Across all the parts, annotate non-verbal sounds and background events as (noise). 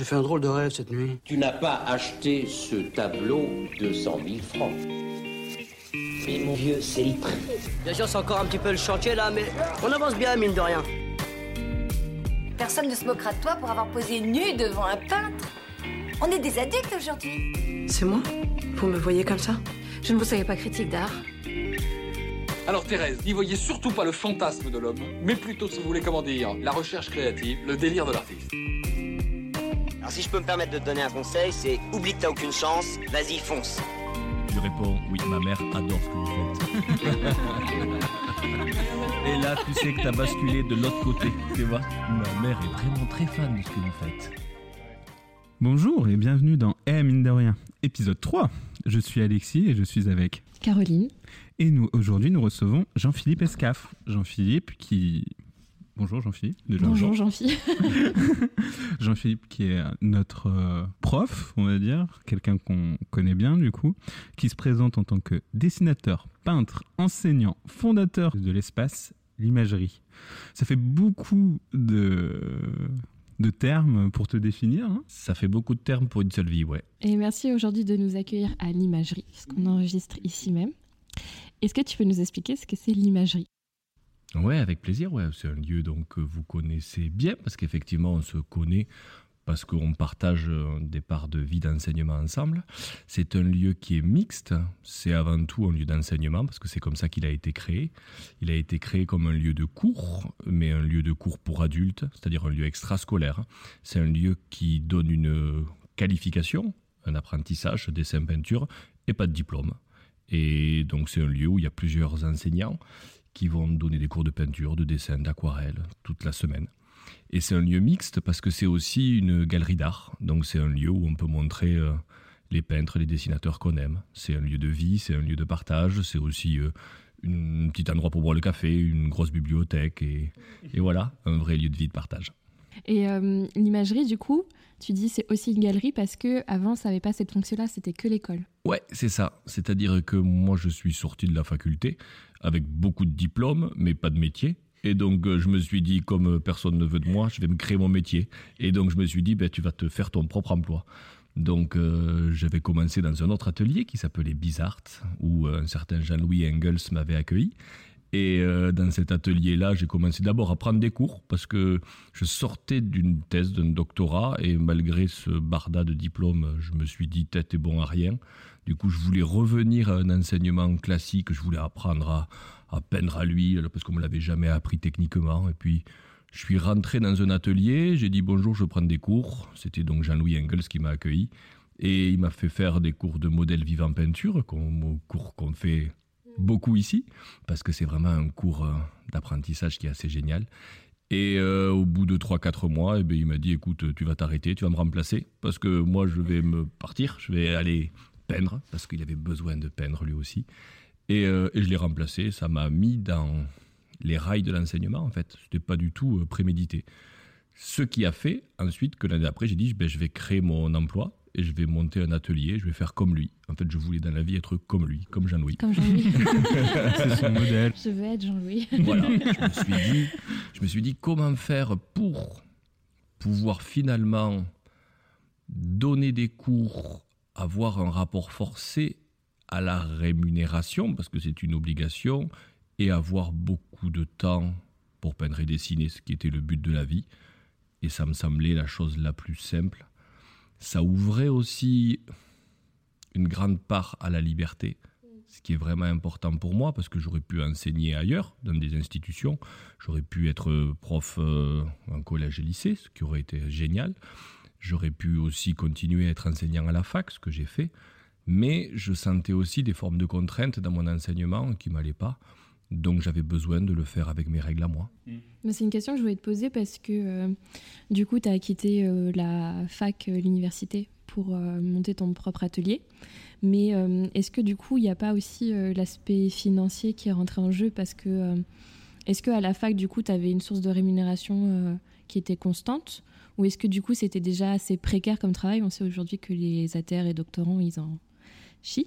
J'ai fait un drôle de rêve cette nuit. Tu n'as pas acheté ce tableau 200 000 francs. Mais mon vieux, c'est le prix. Bien sûr, c'est encore un petit peu le chantier là, mais on avance bien, mine de rien. Personne ne se moquera de toi pour avoir posé nu devant un peintre. On est des adultes aujourd'hui. C'est moi Vous me voyez comme ça? Je ne vous savais pas critique d'art. Alors Thérèse, n'y voyez surtout pas le fantasme de l'homme, mais plutôt, si vous voulez comment dire, la recherche créative, le délire de l'artiste. Alors si je peux me permettre de te donner un conseil, c'est oublie que t'as aucune chance, vas-y fonce. Je lui réponds, oui, ma mère adore ce que vous faites. (laughs) Et là, tu sais que t'as basculé de l'autre côté, tu vois. Ma mère est vraiment très fan de ce que vous faites. Bonjour et bienvenue dans Eh mine de rien, épisode 3. Je suis Alexis et je suis avec Caroline. Et nous, aujourd'hui, nous recevons Jean-Philippe Escaf. Jean-Philippe qui... Bonjour Jean-Philippe. Bonjour Jean-Philippe. (laughs) Jean-Philippe qui est notre euh, prof, on va dire, quelqu'un qu'on connaît bien du coup, qui se présente en tant que dessinateur, peintre, enseignant, fondateur de l'espace, l'imagerie. Ça fait beaucoup de de termes pour te définir. hein. Ça fait beaucoup de termes pour une seule vie, ouais. Et merci aujourd'hui de nous accueillir à l'imagerie, puisqu'on enregistre ici même. Est-ce que tu peux nous expliquer ce que c'est l'imagerie? Ouais, avec plaisir, ouais. C'est un lieu donc que vous connaissez bien, parce qu'effectivement, on se connaît parce qu'on partage un départ de vie d'enseignement ensemble. C'est un lieu qui est mixte, c'est avant tout un lieu d'enseignement, parce que c'est comme ça qu'il a été créé. Il a été créé comme un lieu de cours, mais un lieu de cours pour adultes, c'est-à-dire un lieu extrascolaire. C'est un lieu qui donne une qualification, un apprentissage, dessin, peinture, et pas de diplôme. Et donc c'est un lieu où il y a plusieurs enseignants qui vont donner des cours de peinture, de dessin, d'aquarelle toute la semaine. Et c'est un lieu mixte parce que c'est aussi une galerie d'art. Donc c'est un lieu où on peut montrer euh, les peintres, les dessinateurs qu'on aime. C'est un lieu de vie, c'est un lieu de partage, c'est aussi euh, un petit endroit pour boire le café, une grosse bibliothèque et, voilà, un vrai lieu de vie de partage. Et euh, l'imagerie, du coup, tu dis c'est aussi une galerie parce que avant ça n'avait pas cette fonction-là, c'était que l'école. Ouais, c'est ça. C'est-à-dire que moi, je suis sorti de la faculté avec beaucoup de diplômes, mais pas de métier. Et donc, euh, je me suis dit, comme euh, personne ne veut de moi, je vais me créer mon métier. Et donc, je me suis dit, ben, tu vas te faire ton propre emploi. Donc, euh, j'avais commencé dans un autre atelier qui s'appelait Bizart, où un certain Jean-Louis Engels m'avait accueilli. Et euh, dans cet atelier-là, j'ai commencé d'abord à prendre des cours parce que je sortais d'une thèse, d'un doctorat, et malgré ce barda de diplôme, je me suis dit tête est bon à rien. Du coup, je voulais revenir à un enseignement classique, je voulais apprendre à, peindre à l'huile parce qu'on me l'avait jamais appris techniquement. Et puis, je suis rentré dans un atelier, j'ai dit bonjour, je prends des cours. C'était donc Jean-Louis Engels qui m'a accueilli. Et il m'a fait faire des cours de modèle vivant peinture, cours qu'on fait beaucoup ici, parce que c'est vraiment un cours euh, d'apprentissage qui est assez génial. Et euh, au bout de 3-4 mois, eh ben, il m'a dit, écoute, tu vas t'arrêter, tu vas me remplacer, parce que moi, je vais me partir, je vais aller peindre, parce qu'il avait besoin de peindre lui aussi. Et, euh, je l'ai remplacé, ça m'a mis dans les rails de l'enseignement, en fait. C'était pas du tout prémédité. Ce qui a fait ensuite que l'année d'après, j'ai dit, ben, je vais créer mon emploi et je vais monter un atelier, je vais faire comme lui. En fait, je voulais dans la vie être comme lui, comme Jean-Louis. Comme Jean-Louis. (laughs) C'est son modèle. Je veux être Jean-Louis. Voilà, je me suis dit, je me suis dit comment faire pour pouvoir finalement donner des cours, avoir un rapport forcé à la rémunération, parce que c'est une obligation, et avoir beaucoup de temps pour peindre et dessiner, ce qui était le but de la vie. Et ça me semblait la chose la plus simple. Ça ouvrait aussi une grande part à la liberté, ce qui est vraiment important pour moi, parce que j'aurais pu enseigner ailleurs, dans des institutions. J'aurais pu être prof euh, en collège et lycée, ce qui aurait été génial. J'aurais pu aussi continuer à être enseignant à la fac, ce que j'ai fait. Mais je sentais aussi des formes de contraintes dans mon enseignement qui m'allaient pas. Donc j'avais besoin de le faire avec mes règles à moi. Mais C'est une question que je voulais te poser parce que euh, du coup, tu as quitté euh, la fac, euh, l'université pour euh, monter ton propre atelier. Mais euh, est-ce que du coup, il n'y a pas aussi euh, l'aspect financier qui est rentré en jeu? Parce que euh, est-ce qu'à la fac, du coup, tu avais une source de rémunération euh, qui était constante? Ou est-ce que du coup, c'était déjà assez précaire comme travail? On sait aujourd'hui que les ATR et doctorants, ils en chient.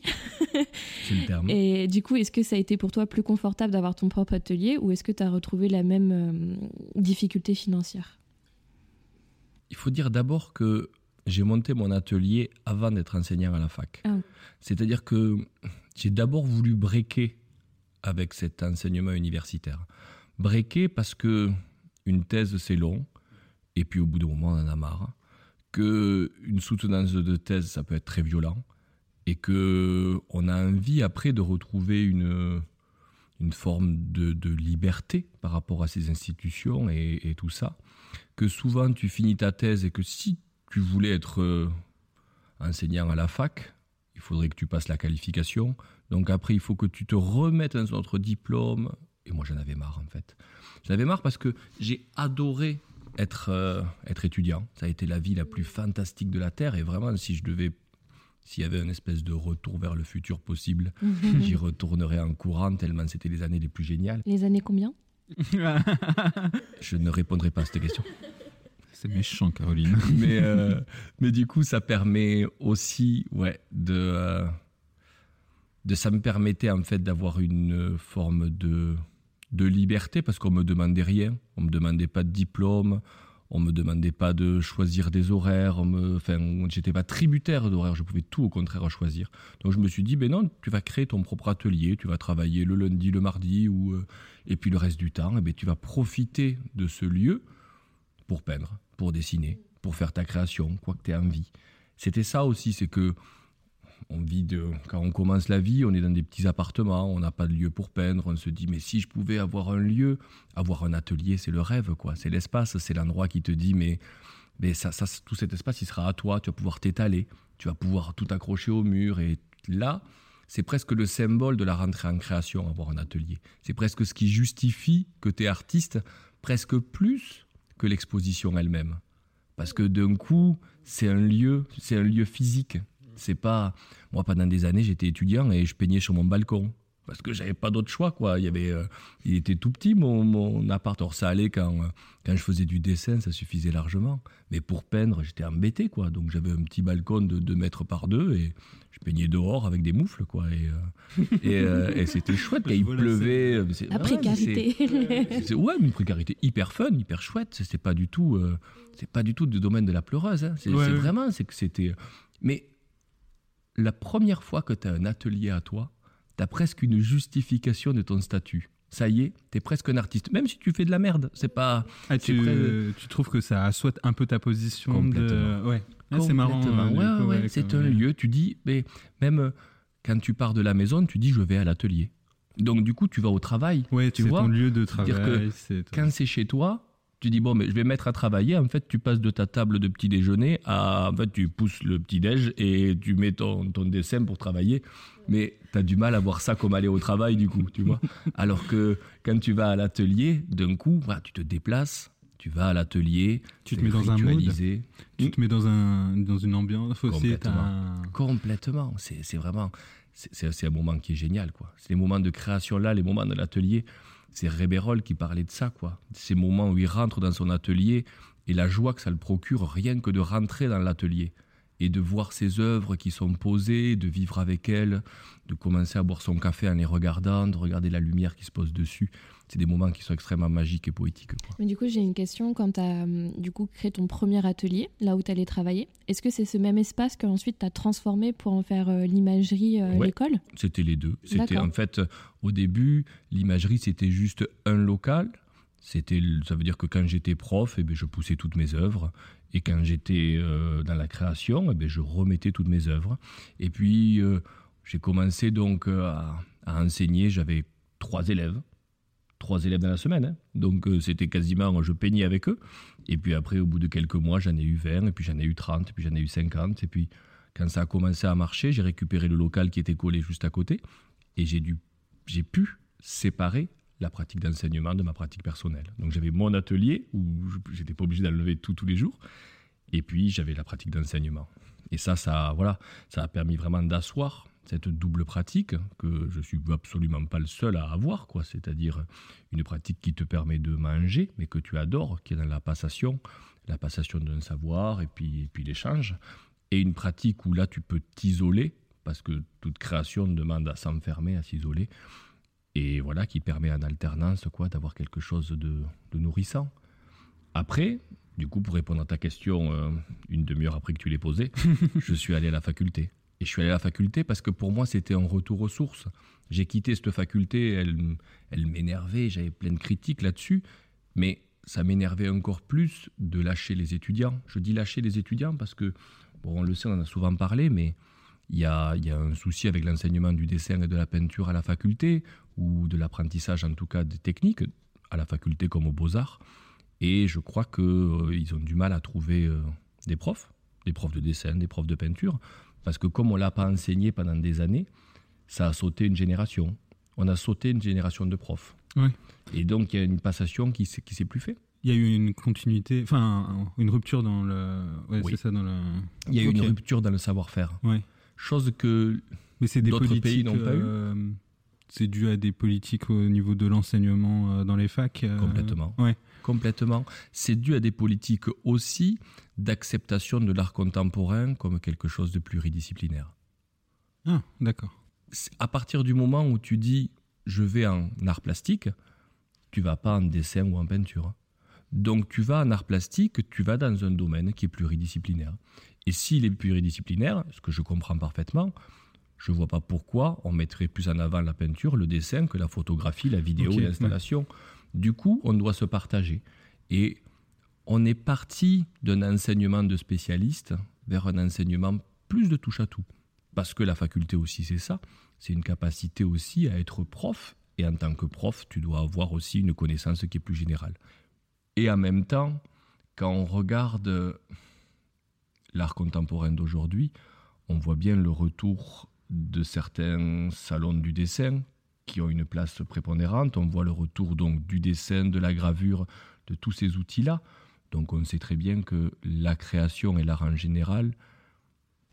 C'est le terme. Et du coup, est-ce que ça a été pour toi plus confortable d'avoir ton propre atelier ou est-ce que tu as retrouvé la même euh, difficulté financière? Il faut dire d'abord que j'ai monté mon atelier avant d'être enseignant à la fac. Ah. C'est-à-dire que j'ai d'abord voulu breaker avec cet enseignement universitaire. Breaker parce que une thèse c'est long, et puis au bout d'un moment on en a marre. Que une soutenance de thèse ça peut être très violent, et que on a envie après de retrouver une une forme de, de liberté par rapport à ces institutions et, et tout ça. Que souvent tu finis ta thèse et que si tu voulais être euh, enseignant à la fac, il faudrait que tu passes la qualification. Donc après, il faut que tu te remettes dans notre diplôme. Et moi, j'en avais marre, en fait. J'en avais marre parce que j'ai adoré être, euh, être étudiant. Ça a été la vie la plus fantastique de la Terre. Et vraiment, si je devais... S'il y avait une espèce de retour vers le futur possible, j'y retournerais en courant tellement c'était les années les plus géniales. Les années combien? (laughs) Je ne répondrai pas à cette question. C'est méchant, Caroline. (laughs) mais, euh, mais du coup, ça permet aussi, ouais, de, euh, de ça me permettait en fait d'avoir une forme de, de liberté parce qu'on me demandait rien, on me demandait pas de diplôme, on me demandait pas de choisir des horaires, on me, enfin, j'étais pas tributaire d'horaires, je pouvais tout au contraire choisir. Donc je me suis dit, ben non, tu vas créer ton propre atelier, tu vas travailler le lundi, le mardi, ou euh, et puis le reste du temps, et ben tu vas profiter de ce lieu pour peindre, pour dessiner, pour faire ta création, quoi que tu aies envie. C'était ça aussi, c'est que on vit de, quand on commence la vie, on est dans des petits appartements, on n'a pas de lieu pour peindre, on se dit mais si je pouvais avoir un lieu, avoir un atelier, c'est le rêve quoi, c'est l'espace, c'est l'endroit qui te dit mais mais ça, ça, tout cet espace il sera à toi, tu vas pouvoir t'étaler, tu vas pouvoir tout accrocher au mur et là c'est presque le symbole de la rentrée en création, avoir un atelier. C'est presque ce qui justifie que tu es artiste, presque plus que l'exposition elle-même. Parce que d'un coup, c'est un lieu, c'est un lieu physique. C'est pas moi pendant des années j'étais étudiant et je peignais sur mon balcon parce que j'avais pas d'autre choix quoi. Il y avait, euh, il était tout petit mon, mon appart. Or ça allait quand euh, quand je faisais du dessin, ça suffisait largement. Mais pour peindre, j'étais embêté quoi. Donc j'avais un petit balcon de 2 mètres par deux et je peignais dehors avec des moufles quoi. Et euh, et, euh, et c'était (laughs) chouette. Quand il pleuvait, c'est- La ouais, mais précarité. ouais, mais une précarité hyper fun, hyper chouette. C'est pas du tout, euh, c'est pas du tout du domaine de la pleureuse. hein. C'est Ouais, c'est ouais. vraiment, c'est que c'était. Mais la première fois que tu as un atelier à toi, tu as presque une justification de ton statut. Ça y est, tu es presque un artiste. Même si tu fais de la merde, c'est pas. Ah, tu, trouves que ça assoit un peu ta position Complètement. de... Ouais. Ah, c'est marrant. Euh, Ouais, ouais, c'est un lieu. Tu dis, mais même euh, quand tu pars de la maison, tu dis, je vais à l'atelier. Donc du coup, tu vas au travail. Ouais, tu c'est vois ton lieu de travail. que quand c'est chez toi, tu dis bon, mais je vais mettre à travailler. En fait, tu passes de ta table de petit déjeuner à en fait, tu pousses le petit déj et tu mets ton, ton dessin pour travailler. Mais tu as du mal à voir ça comme aller au travail du coup, tu vois. (laughs) Alors que quand tu vas à l'atelier, d'un coup, tu te déplaces, tu vas à l'atelier, Tu te mets dans un mood. Tu te mets dans, un, dans une ambiance. Complètement. un- Complètement. C'est c'est vraiment. c'est- C'est c'est un moment qui est génial, quoi. C'est les moments de création là, les moments de l'atelier. C'est Rébérol qui parlait de ça, quoi. Ces moments où il rentre dans son atelier et la joie que ça le procure, rien que de rentrer dans l'atelier et de voir ses œuvres qui sont posées, de vivre avec elles, de commencer à boire son café en les regardant, de regarder la lumière qui se pose dessus. C'est des moments qui sont extrêmement magiques et poétiques, quoi. Mais du coup, j'ai une question. Quand tu as du coup créé ton premier atelier, là où tu allais travailler, est-ce que c'est ce même espace que ensuite tu as transformé pour en faire euh, l'imagerie, euh, Ouais. l'école? C'était les deux. C'était en fait au début l'imagerie c'était juste un local. C'était ça veut dire que quand j'étais prof, eh ben, je poussais toutes mes œuvres et quand j'étais euh, dans la création, eh ben, je remettais toutes mes œuvres. Et puis euh, j'ai commencé donc euh, à, enseigner. J'avais trois élèves, trois élèves dans la semaine. hein. Donc c'était quasiment je peignais avec eux. Et puis après au bout de quelques mois j'en ai eu 20 et puis j'en ai eu 30 et puis j'en ai eu 50 et puis quand ça a commencé à marcher, j'ai récupéré le local qui était collé juste à côté et j'ai dû, j'ai pu séparer la pratique d'enseignement de ma pratique personnelle. Donc j'avais mon atelier où j'étais pas obligé d'enlever tout tous les jours et puis j'avais la pratique d'enseignement. Et ça, ça, voilà, ça a permis vraiment d'asseoir cette double pratique que je suis absolument pas le seul à avoir, quoi. C'est-à-dire une pratique qui te permet de manger, mais que tu adores, qui est dans la passation, la passation d'un savoir et puis, et puis l'échange et une pratique où là tu peux t'isoler parce que toute création demande à s'enfermer, à s'isoler et voilà qui permet en alternance quoi d'avoir quelque chose de, de nourrissant. Après, du coup, pour répondre à ta question, euh, une demi-heure après que tu l'aies posée, (laughs) je suis allé à la faculté. Et je suis allé à la faculté parce que pour moi, c'était un retour aux sources. J'ai quitté cette faculté, elle, elle m'énervait, j'avais plein de critiques là-dessus, mais ça m'énervait encore plus de lâcher les étudiants. Je dis lâcher les étudiants parce que, bon, on le sait, on en a souvent parlé, mais il y a, il y a un souci avec l'enseignement du dessin et de la peinture à la faculté, ou de l'apprentissage en tout cas des techniques, à la faculté comme aux beaux-arts. Et je crois qu'ils euh, ont du mal à trouver euh, des profs, des profs de dessin, des profs de peinture, parce que comme on ne l'a pas enseigné pendant des années, ça a sauté une génération. On a sauté une génération de profs. Oui. Et donc il y a une passation qui ne s'est plus fait. Il y a eu une continuité, enfin une rupture dans le. Ouais, Oui. c'est ça dans le. Il y a eu une rupture dans le savoir-faire. Ouais. Chose que Mais c'est des d'autres pays n'ont pas eu. euh, c'est dû à des politiques au niveau de l'enseignement euh, dans les facs. euh, Complètement. Ouais. Complètement. C'est dû à des politiques aussi d'acceptation de l'art contemporain comme quelque chose de pluridisciplinaire. Ah, d'accord. À partir du moment où tu dis je vais en art plastique, tu vas pas en dessin ou en peinture. Donc tu vas en art plastique, tu vas dans un domaine qui est pluridisciplinaire. Et s'il est pluridisciplinaire, ce que je comprends parfaitement, je vois pas pourquoi on mettrait plus en avant la peinture, le dessin que la photographie, la vidéo, l'installation. Du coup, on doit se partager. Et on est parti d'un enseignement de spécialiste vers un enseignement plus de touche à tout. Parce que la faculté aussi, c'est ça. C'est une capacité aussi à être prof. Et en tant que prof, tu dois avoir aussi une connaissance qui est plus générale. Et en même temps, quand on regarde l'art contemporain d'aujourd'hui, on voit bien le retour de certains salons du dessin qui ont une place prépondérante. On voit le retour donc du dessin, de la gravure, de tous ces outils-là. Donc on sait très bien que la création et l'art en général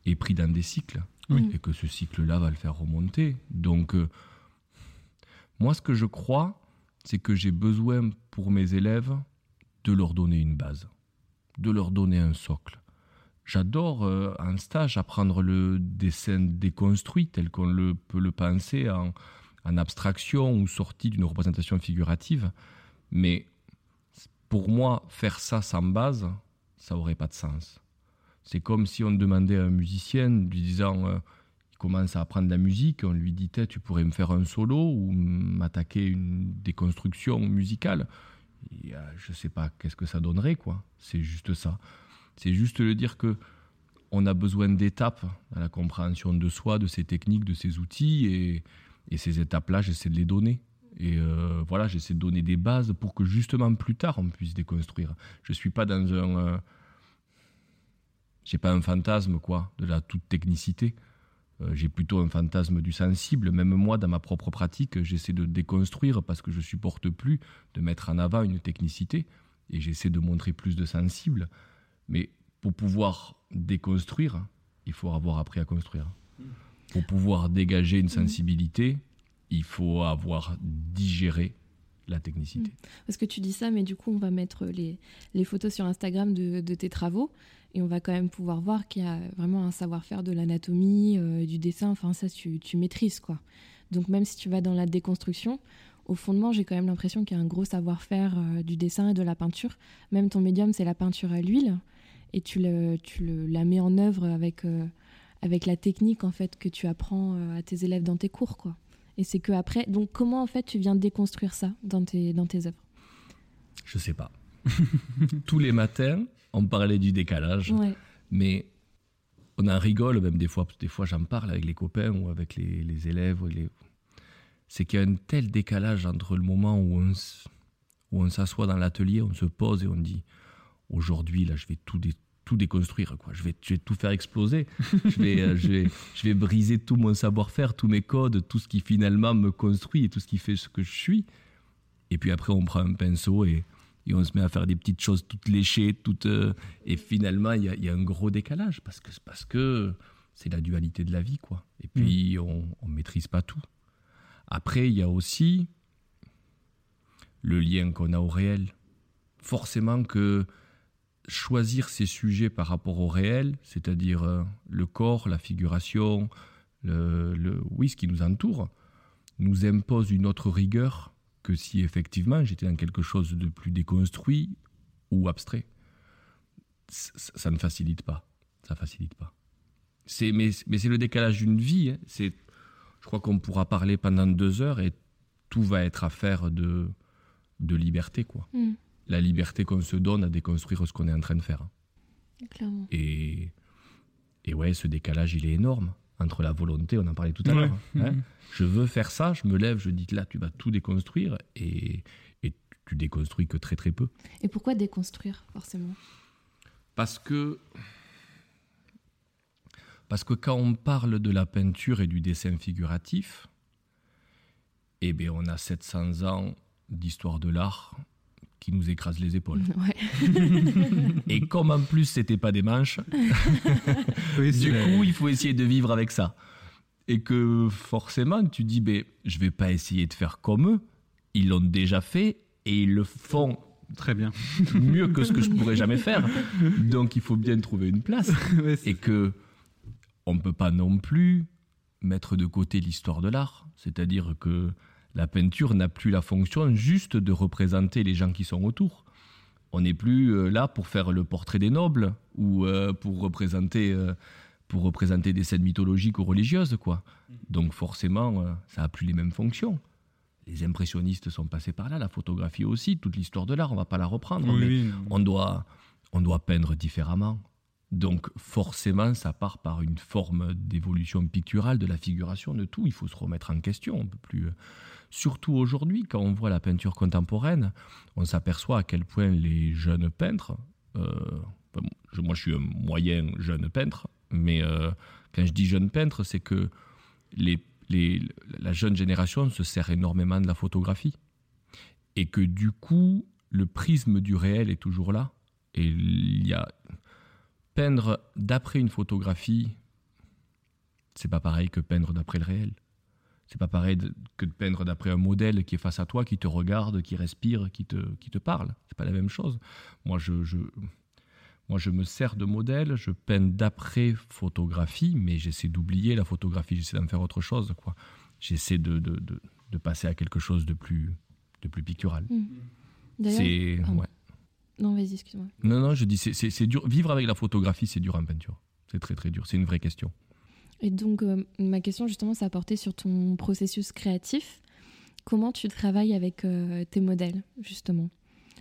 est pris dans des cycles Oui. et que ce cycle-là va le faire remonter. Donc euh, moi ce que je crois, c'est que j'ai besoin pour mes élèves de leur donner une base, de leur donner un socle. J'adore euh, en stage apprendre le dessin déconstruit tel qu'on peut le penser en, abstraction ou sorti d'une représentation figurative. Mais pour moi, faire ça sans base, ça aurait pas de sens. C'est comme si on demandait à un musicien, lui disant, euh, il commence à apprendre la musique, on lui dit, tu pourrais me faire un solo ou m'attaquer une déconstruction musicale. Et, euh, je sais pas qu'est-ce que ça donnerait, quoi. C'est juste ça. C'est juste le dire que on a besoin d'étapes dans la compréhension de soi, de ses techniques, de ses outils, et, ces étapes-là, j'essaie de les donner. Et euh, voilà, j'essaie de donner des bases pour que justement plus tard on puisse déconstruire. Je suis pas dans un, euh, j'ai pas un fantasme quoi de la toute technicité. Euh, j'ai plutôt un fantasme du sensible. Même moi, dans ma propre pratique, j'essaie de déconstruire parce que je supporte plus de mettre en avant une technicité et j'essaie de montrer plus de sensible. Mais pour pouvoir déconstruire, il faut avoir appris à construire. Pour pouvoir dégager une sensibilité, il faut avoir digéré la technicité. Parce que tu dis ça, mais du coup, on va mettre les, photos sur Instagram de, tes travaux et on va quand même pouvoir voir qu'il y a vraiment un savoir-faire de l'anatomie, euh, du dessin, enfin ça, tu, tu maîtrises quoi. Donc même si tu vas dans la déconstruction, au fondement, j'ai quand même l'impression qu'il y a un gros savoir-faire euh, du dessin et de la peinture. Même ton médium, c'est la peinture à l'huile et tu, le, tu le, la mets en œuvre avec, euh, avec la technique en fait que tu apprends euh, à tes élèves dans tes cours quoi. Et c'est que après, donc comment en fait tu viens déconstruire ça dans tes, dans tes œuvres? Je sais pas. (laughs) Tous les matins, on parlait du décalage, Ouais. mais on en rigole même des fois. Des fois, j'en parle avec les copains ou avec les, les élèves. les- C'est qu'il y a un tel décalage entre le moment où on s'assoit dans l'atelier, on se pose et on dit aujourd'hui, là, je vais tout, dé- tout déconstruire. Quoi. Je, vais, je vais tout faire exploser. je, vais, euh, je, vais, je vais briser tout mon savoir-faire, tous mes codes, tout ce qui finalement me construit et tout ce qui fait ce que je suis. Et puis après, on prend un pinceau et, et on se met à faire des petites choses toutes léchées, toutes. euh, et finalement, il y a, il y a un gros décalage parce que parce que c'est la dualité de la vie, quoi. Et puis on, on maîtrise pas tout. Après, il y a aussi le lien qu'on a au réel. Forcément que choisir ces sujets par rapport au réel, c'est-à-dire euh, le corps, la figuration, le, oui, ce qui nous entoure, nous impose une autre rigueur que si effectivement j'étais dans quelque chose de plus déconstruit ou abstrait. Ça ne facilite pas. Ça facilite pas. C'est, mais, mais c'est le décalage d'une vie. hein. C'est, je crois qu'on pourra parler pendant deux heures et tout va être affaire de, de liberté, quoi. Mm. La liberté qu'on se donne à déconstruire ce qu'on est en train de faire. Clairement. Et, et ouais, ce décalage, il est énorme entre la volonté, on en parlait tout à Ouais. l'heure. hein. Je veux faire ça, je me lève, je dis que là, tu vas tout déconstruire et, et tu déconstruis que très très peu. Et pourquoi déconstruire, forcément? Parce que, parce que quand on parle de la peinture et du dessin figuratif, eh bien, on a 700 ans d'histoire de l'art qui nous écrase les épaules. (laughs) Ouais. Et comme en plus, c'était pas des manches, (laughs) Oui, du coup, il faut essayer de vivre avec ça. Et que forcément, tu dis, ben, je vais pas essayer de faire comme eux. Ils l'ont déjà fait et ils le font Très bien. (laughs) mieux que ce que je pourrais jamais faire. Donc, il faut bien trouver une place. Ouais, Et que on ne peut pas non plus mettre de côté l'histoire de l'art. C'est-à-dire que la peinture n'a plus la fonction juste de représenter les gens qui sont autour. On n'est plus euh, là pour faire le portrait des nobles ou euh, pour représenter euh, pour représenter des scènes mythologiques ou religieuses quoi. Donc forcément ça a plus les mêmes fonctions. Les impressionnistes sont passés par là, la photographie aussi, toute l'histoire de l'art, on va pas la reprendre Oui, mais oui. on doit, on doit peindre différemment. Donc forcément, ça part par une forme d'évolution picturale, de la figuration, de tout. Il faut se remettre en question. On peut plus. euh, Surtout aujourd'hui, quand on voit la peinture contemporaine, on s'aperçoit à quel point les jeunes peintres. euh, moi, je suis un moyen jeune peintre, mais euh, quand je dis jeune peintre, c'est que la jeune génération se sert énormément de la photographie et que du coup, le prisme du réel est toujours là. Et il y a peindre d'après une photographie, c'est pas pareil que peindre d'après le réel. C'est pas pareil que de peindre d'après un modèle qui est face à toi, qui te regarde, qui respire, qui te, qui te parle. C'est pas la même chose. Moi, je, je, moi, je me sers de modèle, je peins d'après photographie, mais j'essaie d'oublier la photographie, j'essaie d'en faire autre chose. quoi. J'essaie de, de, de, de passer à quelque chose de plus, de plus pictural. D'ailleurs, C'est. Ouais. Non, vas-y, excuse-moi. Non, non, je dis, c'est- dur. Vivre avec la photographie, c'est dur en peinture. C'est très, très dur. C'est une vraie question. Et donc, euh, ma question, justement, ça a porté sur ton processus créatif. Comment tu travailles avec euh, tes modèles, justement?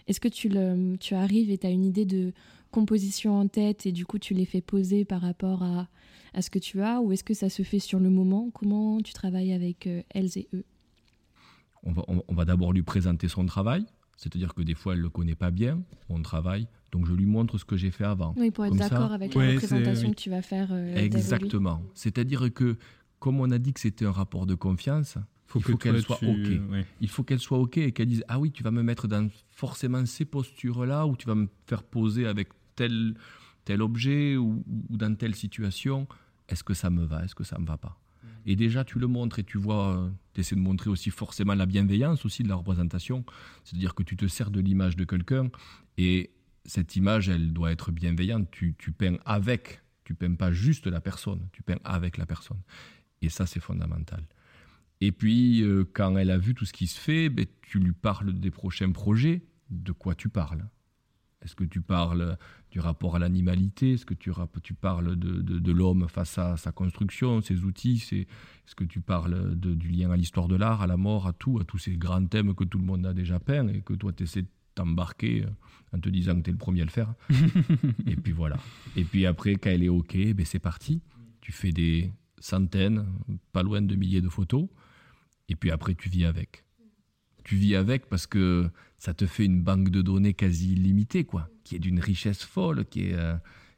Est-ce que tu, le, tu arrives et tu as une idée de composition en tête et du coup, tu les fais poser par rapport à, à ce que tu as? Ou est-ce que ça se fait sur le moment? Comment tu travailles avec euh, elles et eux? On va, on va d'abord lui présenter son travail. C'est-à-dire que des fois, elle ne le connaît pas bien, mon travail. Donc, je lui montre ce que j'ai fait avant. Oui, pour être d'accord avec Ouais, la représentation que tu vas faire. euh. Exactement. C'est-à-dire que, comme on a dit que c'était un rapport de confiance, Faut il faut que qu'elle soit tu- OK. ouais. il faut qu'elle soit OK et qu'elle dise Ah oui, tu vas me mettre dans forcément ces postures-là, ou tu vas me faire poser avec tel, tel objet ou, ou dans telle situation. Est-ce que ça me va? Est-ce que ça me va pas? Et déjà, tu le montres et tu vois, tu essaies de montrer aussi forcément la bienveillance aussi de la représentation. C'est-à-dire que tu te sers de l'image de quelqu'un et cette image, elle doit être bienveillante. Tu, tu peins avec, tu peins pas juste la personne, tu peins avec la personne. Et ça, c'est fondamental. Et puis, euh, quand elle a vu tout ce qui se fait, ben, tu lui parles des prochains projets. De quoi tu parles? Est-ce que tu parles du rapport à l'animalité Est-ce que tu, tu parles de, de- de l'homme face à sa construction, ses outils C'est- Est-ce que tu parles de- du lien à l'histoire de l'art, à la mort, à tout, à tous ces grands thèmes que tout le monde a déjà peints et que toi, tu essaies de t'embarquer euh, en te disant que tu es le premier à le faire (laughs) Et puis voilà. Et puis après, quand elle est OK, ben, c'est parti. Tu fais des centaines, pas loin de milliers de photos. Et puis après, tu vis avec. Tu vis avec parce que ça te fait une banque de données quasi illimitée, quoi, qui est d'une richesse folle, qui est, euh,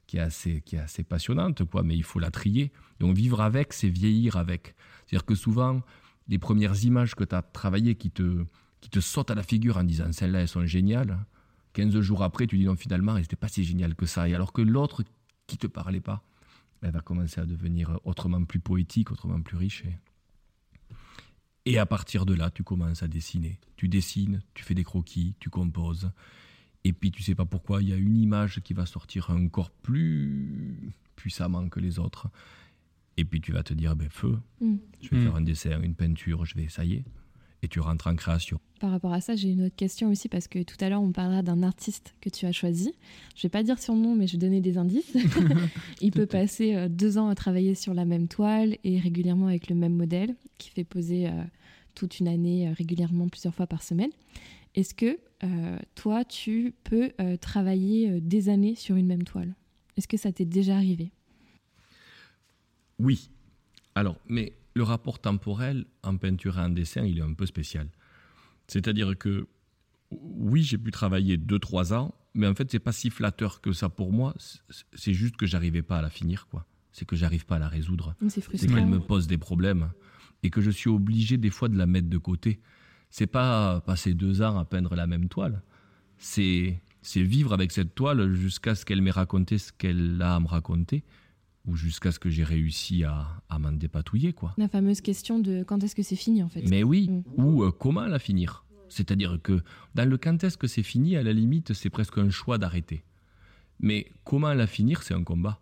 qui est, assez, qui est assez passionnante, quoi, mais il faut la trier. Donc vivre avec, c'est vieillir avec. C'est-à-dire que souvent, les premières images que tu as travaillées qui te, qui te sautent à la figure en disant celles-là, elles sont géniales, 15 jours après, tu dis non, finalement, elles n'étaient pas si géniales que ça. Et alors que l'autre qui te parlait pas, elle va commencer à devenir autrement plus poétique, autrement plus riche. Et, et à partir de là, tu commences à dessiner. Tu dessines, tu fais des croquis, tu composes. Et puis tu sais pas pourquoi, il y a une image qui va sortir encore plus puissamment que les autres. Et puis tu vas te dire, ben feu, Mm. je vais Mm. faire un dessin, une peinture, je vais, ça y est. et tu rentres en création. Par rapport à ça, j'ai une autre question aussi parce que tout à l'heure on parlera d'un artiste que tu as choisi. Je vais pas dire son nom, mais je vais donner des indices. (laughs) Il peut passer euh, deux ans à travailler sur la même toile et régulièrement avec le même modèle, qui fait poser euh, toute une année euh, régulièrement plusieurs fois par semaine. Est-ce que euh, toi, tu peux travailler des années sur une même toile? Est-ce que ça t'est déjà arrivé? Oui. Alors, mais le rapport temporel en peinture et en dessin, il est un peu spécial. C'est-à-dire que, oui, j'ai pu travailler 2-3 ans, mais en fait, c'est pas si flatteur que ça pour moi. C'est- juste que j'arrivais pas à la finir, quoi. C'est que j'arrive pas à la résoudre. C'est qu'elle me pose des problèmes et que je suis obligé des fois de la mettre de côté. C'est pas passer deux ans à peindre la même toile. C'est c'est vivre avec cette toile jusqu'à ce qu'elle m'ait raconté ce qu'elle a à me raconter ou jusqu'à ce que j'ai réussi à, à m'en dépatouiller, quoi. La fameuse question de quand est-ce que c'est fini en fait. Mais oui, Mm. ou euh, comment la finir? C'est-à-dire que dans le quand est-ce que c'est fini, à la limite, c'est presque un choix d'arrêter. Mais comment la finir, c'est un combat.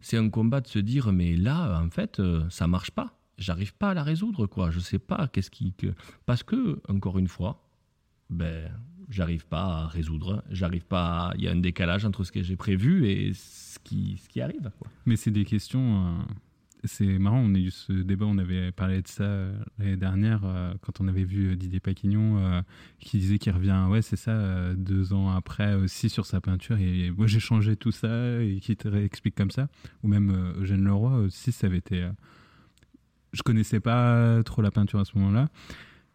C'est un combat de se dire, mais là, en fait, euh, ça marche pas. J'arrive pas à la résoudre, quoi. Je sais pas qu'est-ce qui. que- Parce que, encore une fois, ben, j'arrive pas à résoudre. J'arrive pas. Il y a un décalage entre ce que j'ai prévu et ce qui, ce qui arrive. Mais c'est des questions. euh, c'est marrant, on a eu ce débat, on avait parlé de ça euh, l'année dernière euh, quand on avait vu Didier Paquignon qui disait qu'il revient, ouais, c'est ça, deux ans après aussi sur sa peinture. Et moi j'ai changé tout ça et qui te réexplique comme ça. Ou même Eugène Leroy aussi, ça avait été. je connaissais pas trop la peinture à ce moment-là.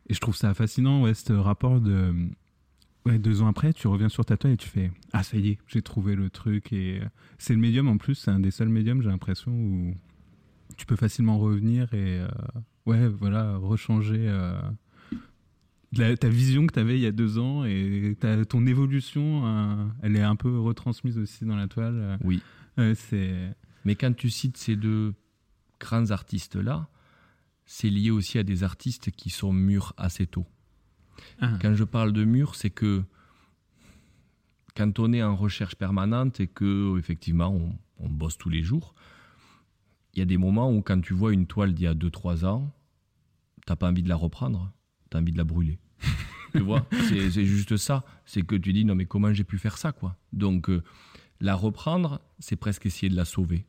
Et je trouve ça fascinant, ouais, ce rapport de. Ouais, deux ans après, tu reviens sur ta toile et tu fais Ah, ça y est, j'ai trouvé le truc. Et euh, c'est le médium en plus, c'est un des seuls médiums, j'ai l'impression, où tu peux facilement revenir et euh, ouais, voilà, rechanger euh, la- ta vision que tu avais il y a deux ans et ta- ton évolution, euh, elle est un peu retransmise aussi dans la toile. Oui. C'est. Mais quand tu cites ces deux grands artistes-là, c'est lié aussi à des artistes qui sont mûrs assez tôt. Ah. Quand je parle de mûrs, c'est que quand on est en recherche permanente et que effectivement on, on bosse tous les jours, il y a des moments où quand tu vois une toile d'il y a 2-3 ans, t'as pas envie de la reprendre, tu as envie de la brûler. (laughs) tu vois, c'est juste ça. C'est que tu dis non mais comment j'ai pu faire ça quoi? Donc euh, la reprendre, c'est presque essayer de la sauver.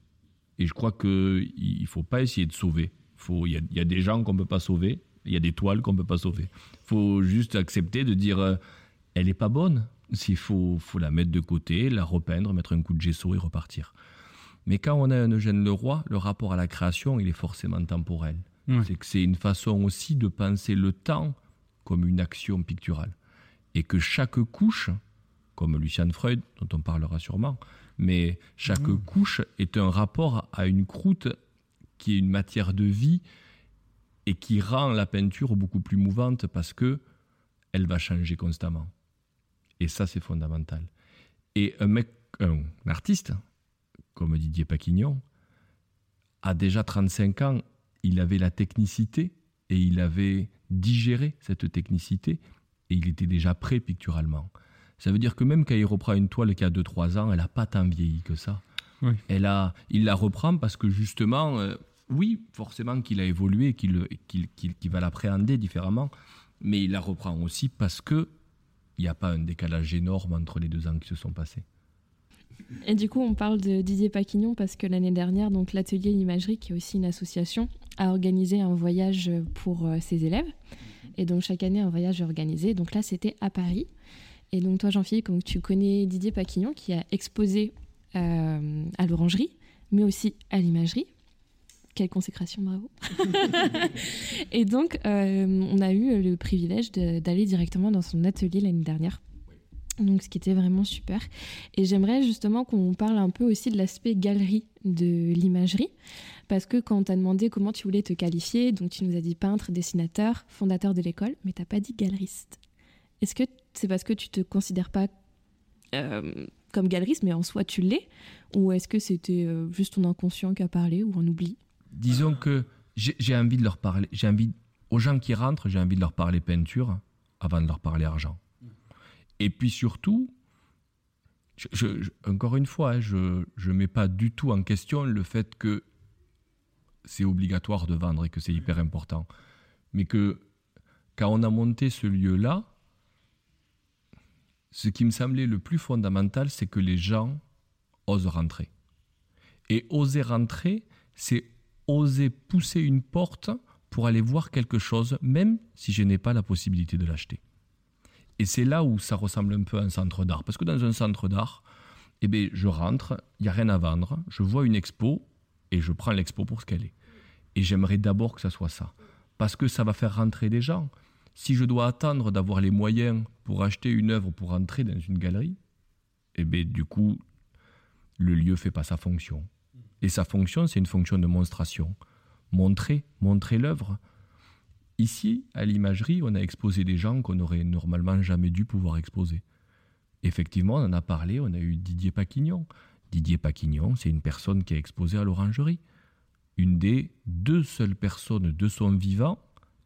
Et je crois que il faut pas essayer de sauver. Il y y a des gens qu'on peut pas sauver, il y a des toiles qu'on peut pas sauver. faut juste accepter de dire, euh, elle est pas bonne. S'il faut, faut la mettre de côté, la repeindre, mettre un coup de gesso et repartir. Mais quand on a un Eugène Leroy, le rapport à la création, il est forcément temporel. C'est que c'est une façon aussi de penser le temps comme une action picturale. Et que chaque couche, comme Lucian Freud, dont on parlera sûrement, mais chaque couche est un rapport à une croûte qui est une matière de vie et qui rend la peinture beaucoup plus mouvante parce que elle va changer constamment. Et ça, c'est fondamental. Et un mec, un artiste, comme Didier Paquignon, a déjà 35 ans, il avait la technicité et il avait digéré cette technicité et il était déjà prêt picturalement. Ça veut dire que même quand il reprend une toile qui a 2-3 ans, elle n'a pas tant vieilli que ça. Oui. Elle a, il la reprend parce que justement, euh, oui, forcément qu'il a évolué, et qu'il va l'appréhender différemment, mais il la reprend aussi parce que il n'y a pas un décalage énorme entre les deux ans qui se sont passés. Et du coup, on parle de Didier Paquignon parce que l'année dernière, donc l'atelier Imagerie, qui est aussi une association, a organisé un voyage pour euh, ses élèves. Et donc chaque année, un voyage est organisé. Donc là, c'était à Paris. Et donc toi, Jean-Philippe, donc, tu connais Didier Paquignon qui a exposé euh, à l'Orangerie, mais aussi à l'Imagerie. Quelle consécration, bravo. (laughs) et donc, euh, on a eu le privilège d'aller directement dans son atelier l'année dernière. Donc, ce qui était vraiment super. Et j'aimerais justement qu'on parle un peu aussi de l'aspect galerie de l'imagerie. Parce que quand on t'a demandé comment tu voulais te qualifier, donc tu nous as dit peintre, dessinateur, fondateur de l'école, mais t'as pas dit galeriste. Est-ce que c'est parce que tu te considères pas euh, comme galeriste, mais en soi tu l'es? Ou est-ce que c'était euh, juste ton inconscient qui a parlé ou un oubli? Disons que j'ai envie de leur parler, j'ai envie, aux gens qui rentrent, j'ai envie de leur parler peinture avant de leur parler argent. Et puis surtout, encore une fois, hein, je ne mets pas du tout en question le fait que c'est obligatoire de vendre et que c'est hyper important. Mais que quand on a monté ce lieu-là, ce qui me semblait le plus fondamental, c'est que les gens osent rentrer. Et oser rentrer, c'est oser pousser une porte pour aller voir quelque chose, même si je n'ai pas la possibilité de l'acheter. Et c'est là où ça ressemble un peu à un centre d'art. Parce que dans un centre d'art, eh bien, je rentre, il n'y a rien à vendre, je vois une expo et je prends l'expo pour ce qu'elle est. Et j'aimerais d'abord que ça soit ça. Parce que ça va faire rentrer des gens. Si je dois attendre d'avoir les moyens pour acheter une œuvre pour entrer dans une galerie, eh bien, du coup, le lieu fait pas sa fonction. Et sa fonction, c'est une fonction de monstration. Montrer, montrer l'œuvre. Ici, à l'imagerie, on a exposé des gens qu'on n'aurait normalement jamais dû pouvoir exposer. Effectivement, on en a parlé, on a eu Didier Paquignon. Didier Paquignon, c'est une personne qui a exposé à l'orangerie. Une des deux seules personnes de son vivant,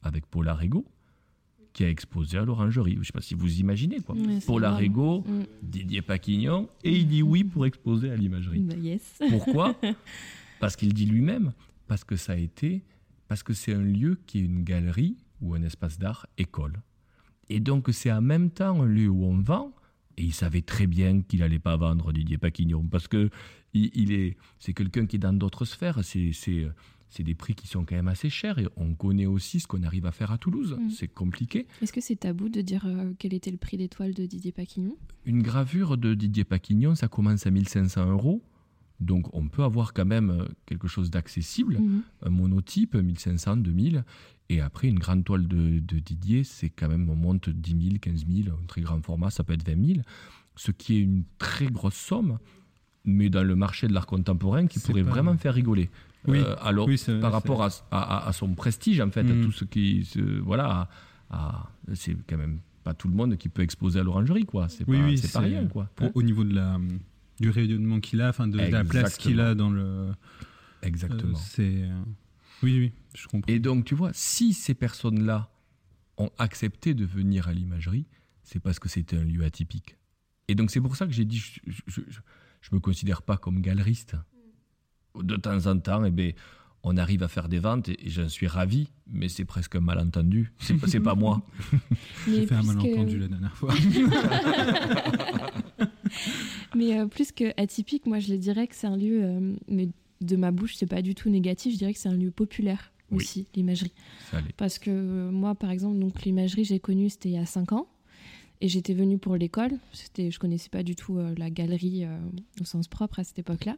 avec Paul Arrigo, qui a exposé à l'orangerie. Je ne sais pas si vous imaginez quoi. C'est Paul Mm. Didier Paquignon, et il dit oui pour exposer à l'imagerie. Bah, yes. Pourquoi (laughs) Parce qu'il dit lui-même, parce que ça a été, parce que c'est un lieu qui est une galerie ou un espace d'art école. Et donc c'est en même temps un lieu où on vend, et il savait très bien qu'il n'allait pas vendre Didier Paquignon, parce que il, il est, c'est quelqu'un qui est dans d'autres sphères, c'est, c'est, des prix qui sont quand même assez chers, et on connaît aussi ce qu'on arrive à faire à Toulouse, Mm. c'est compliqué. Est-ce que c'est tabou de dire euh, quel était le prix d'étoile de Didier Paquignon? Une gravure de Didier Paquignon, ça commence à 1500 euros. Donc on peut avoir quand même euh, quelque chose d'accessible, Mhm. un monotype, 1500, 2000. Et après, une grande toile de, de Didier, c'est quand même, on monte 10 000, 15 000, un très grand format, ça peut être 20 000. Ce qui est une très grosse somme, mais dans le marché de l'art contemporain, qui pourrait pas- vraiment faire rigoler. Oui, Euh, alors, oui, c'est- par rapport à, à- à son prestige, en fait, à tout ce qui. voilà, c'est quand même pas tout le monde qui peut exposer à l'orangerie, quoi. C'est Oui, pas, oui, c'est pas rien, quoi. Au, Hein au niveau de la, du rayonnement qu'il a, enfin de, de la place qu'il a dans le. Exactement. euh, c'est. euh, Oui, oui, je comprends. Et donc, tu vois, si ces personnes-là ont accepté de venir à l'imagerie, c'est parce que c'était un lieu atypique. Et donc, c'est pour ça que j'ai dit, je, je, je- je me considère pas comme galeriste. De temps en temps, eh ben, on arrive à faire des ventes et, et j'en suis ravi, mais c'est presque un malentendu. C'est pas, pas moi. (laughs) J'ai fait un que- malentendu la dernière fois. (laughs) Mais euh, plus que atypique, moi je le dirais que c'est un lieu, euh, mais de ma bouche c'est pas du tout négatif, je dirais que c'est un lieu populaire Oui. aussi, l'imagerie. Parce que euh, moi par exemple, donc l'imagerie j'ai connu c'était il y a 5 ans. Et j'étais venue pour l'école. C'était, je connaissais pas du tout euh, la galerie euh, au sens propre à cette époque-là.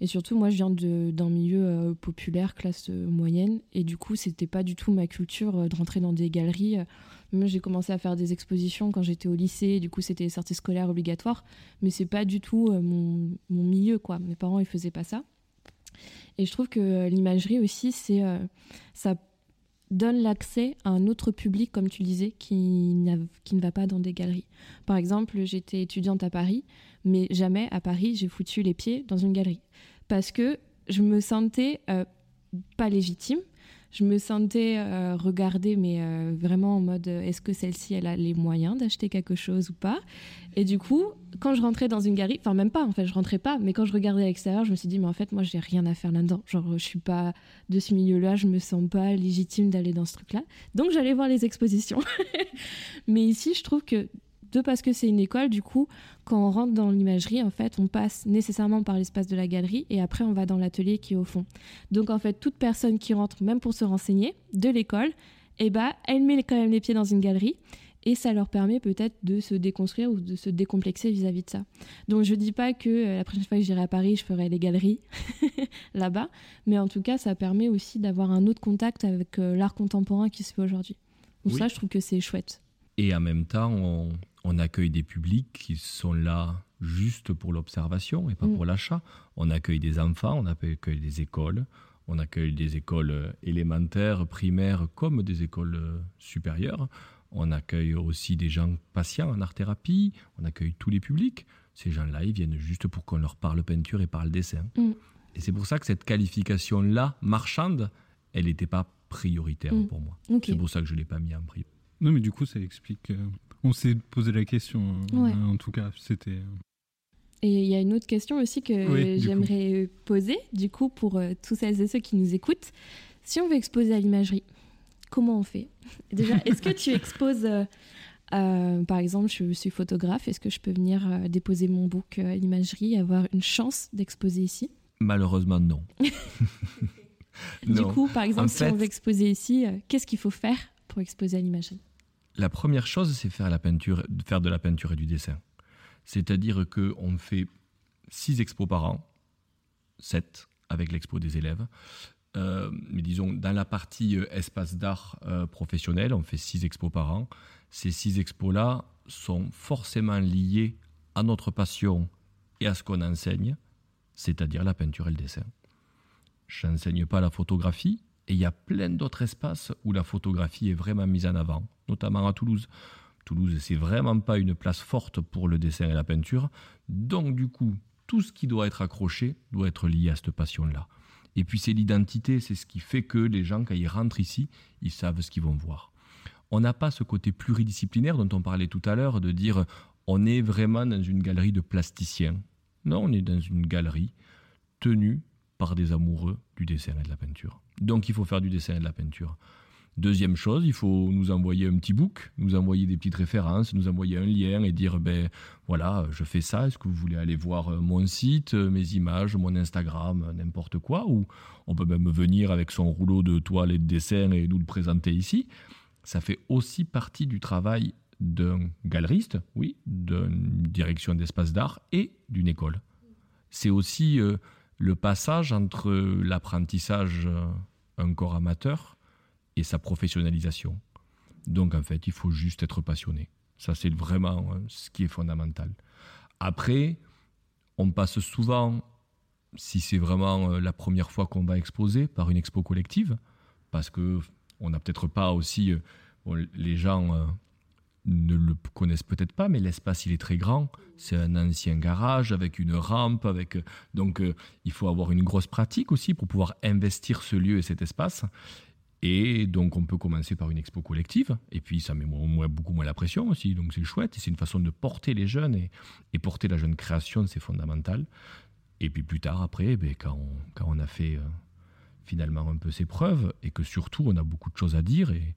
Et surtout, moi, je viens d'un milieu euh, populaire, classe moyenne. Et du coup, c'était pas du tout ma culture de rentrer dans des galeries. J'ai commencé à faire des expositions quand j'étais au lycée. Du coup, c'était les sorties scolaires obligatoires. Mais c'est pas du tout mon, mon milieu, quoi. Mes parents, ils faisaient pas ça. Et je trouve que l'imagerie aussi, c'est ça donne l'accès à un autre public, comme tu disais, qui ne va pas dans des galeries. Par exemple, j'étais étudiante à Paris, mais jamais à Paris j'ai foutu les pieds dans une galerie. Parce que je me sentais euh, pas légitime. Je me sentais euh, regardée, mais euh, vraiment en mode euh, est-ce que celle-ci, elle a les moyens d'acheter quelque chose ou pas? Et du coup, quand je rentrais dans une galerie, enfin même pas, en fait, je rentrais pas, mais quand je regardais à l'extérieur, je me suis dit, mais en fait, moi, j'ai rien à faire là-dedans. Genre, je suis pas de ce milieu-là, je me sens pas légitime d'aller dans ce truc-là. Donc, j'allais voir les expositions. (laughs) mais ici, je trouve que parce que c'est une école, du coup, quand on rentre dans l'imagerie, en fait, on passe nécessairement par l'espace de la galerie et après, on va dans l'atelier qui est au fond. Donc, en fait, toute personne qui rentre, même pour se renseigner, de l'école, eh ben, elle met quand même les pieds dans une galerie et ça leur permet peut-être de se déconstruire ou de se décomplexer vis-à-vis de ça. Donc je dis pas que euh, la prochaine fois que j'irai à Paris, je ferai les galeries (laughs) là-bas, mais en tout cas, ça permet aussi d'avoir un autre contact avec euh, l'art contemporain qui se fait aujourd'hui. Donc Oui. ça, je trouve que c'est chouette. Et en même temps, on, on accueille des publics qui sont là juste pour l'observation et pas Mm. pour l'achat. On accueille des enfants, on accueille des écoles, on accueille des écoles élémentaires, primaires, comme des écoles supérieures. On accueille aussi des gens patients en art-thérapie, on accueille tous les publics. Ces gens-là, ils viennent juste pour qu'on leur parle peinture et parle dessin. Mm. Et c'est pour ça que cette qualification-là, marchande, elle n'était pas prioritaire Mm. pour moi. C'est pour ça que je ne l'ai pas mis en priorité. Non, mais du coup, ça explique. euh, On s'est posé la question. euh, Ouais. En tout cas, c'était. euh, Et il y a une autre question aussi que Oui, j'aimerais poser, du coup, pour euh, tous celles et ceux qui nous écoutent. Si on veut exposer à l'imagerie, comment on fait? (laughs) Déjà, est-ce que tu exposes, euh, euh, par exemple, je suis photographe, est-ce que je peux venir euh, déposer mon book à l'imagerie et avoir une chance d'exposer ici? Malheureusement, non. (laughs) Du Non. coup, par exemple, En si fait- on veut exposer ici, euh, qu'est-ce qu'il faut faire? Exposer à La première chose, c'est faire la peinture, faire de la peinture et du dessin. C'est-à-dire que on fait six expos par an, sept avec l'expo des élèves. Euh, mais disons, dans la partie euh, espace d'art euh, professionnel, on fait six expos par an. Ces six expos-là sont forcément liés à notre passion et à ce qu'on enseigne, c'est-à-dire la peinture et le dessin. Je n'enseigne pas la photographie, et il y a plein d'autres espaces où la photographie est vraiment mise en avant, notamment à Toulouse. Toulouse, c'est vraiment pas une place forte pour le dessin et la peinture. Donc, du coup, tout ce qui doit être accroché doit être lié à cette passion-là. Et puis, c'est l'identité, c'est ce qui fait que les gens, quand ils rentrent ici, ils savent ce qu'ils vont voir. On n'a pas ce côté pluridisciplinaire dont on parlait tout à l'heure, de dire on est vraiment dans une galerie de plasticiens. Non, on est dans une galerie tenue par des amoureux du dessin et de la peinture. Donc il faut faire du dessin et de la peinture. Deuxième chose, il faut nous envoyer un petit book, nous envoyer des petites références, nous envoyer un lien et dire ben voilà, je fais ça, est-ce que vous voulez aller voir euh, mon site, euh, mes images, mon Instagram, euh, n'importe quoi ou on peut même venir avec son rouleau de toile et de dessin et nous le présenter ici. Ça fait aussi partie du travail d'un galeriste, oui, d'une direction d'espace d'art et d'une école. C'est aussi le passage entre l'apprentissage euh, un corps amateur et sa professionnalisation. Donc en fait, il faut juste être passionné. Ça, c'est vraiment euh, ce qui est fondamental. Après, on passe souvent, si c'est vraiment euh, la première fois qu'on va exposer, par une expo collective, parce que on n'a peut-être pas aussi, les gens ne le connaissent peut-être pas, mais l'espace il est très grand. C'est un ancien garage avec une rampe, avec donc euh, il faut avoir une grosse pratique aussi pour pouvoir investir ce lieu et cet espace. Et donc on peut commencer par une expo collective, et puis ça met moins- beaucoup moins la pression aussi, donc c'est chouette, et c'est une façon de porter les jeunes, et, porter la jeune création, c'est fondamental. Et puis plus tard, après, ben, quand, on, quand on a fait euh, finalement un peu ses preuves, et que surtout on a beaucoup de choses à dire, et,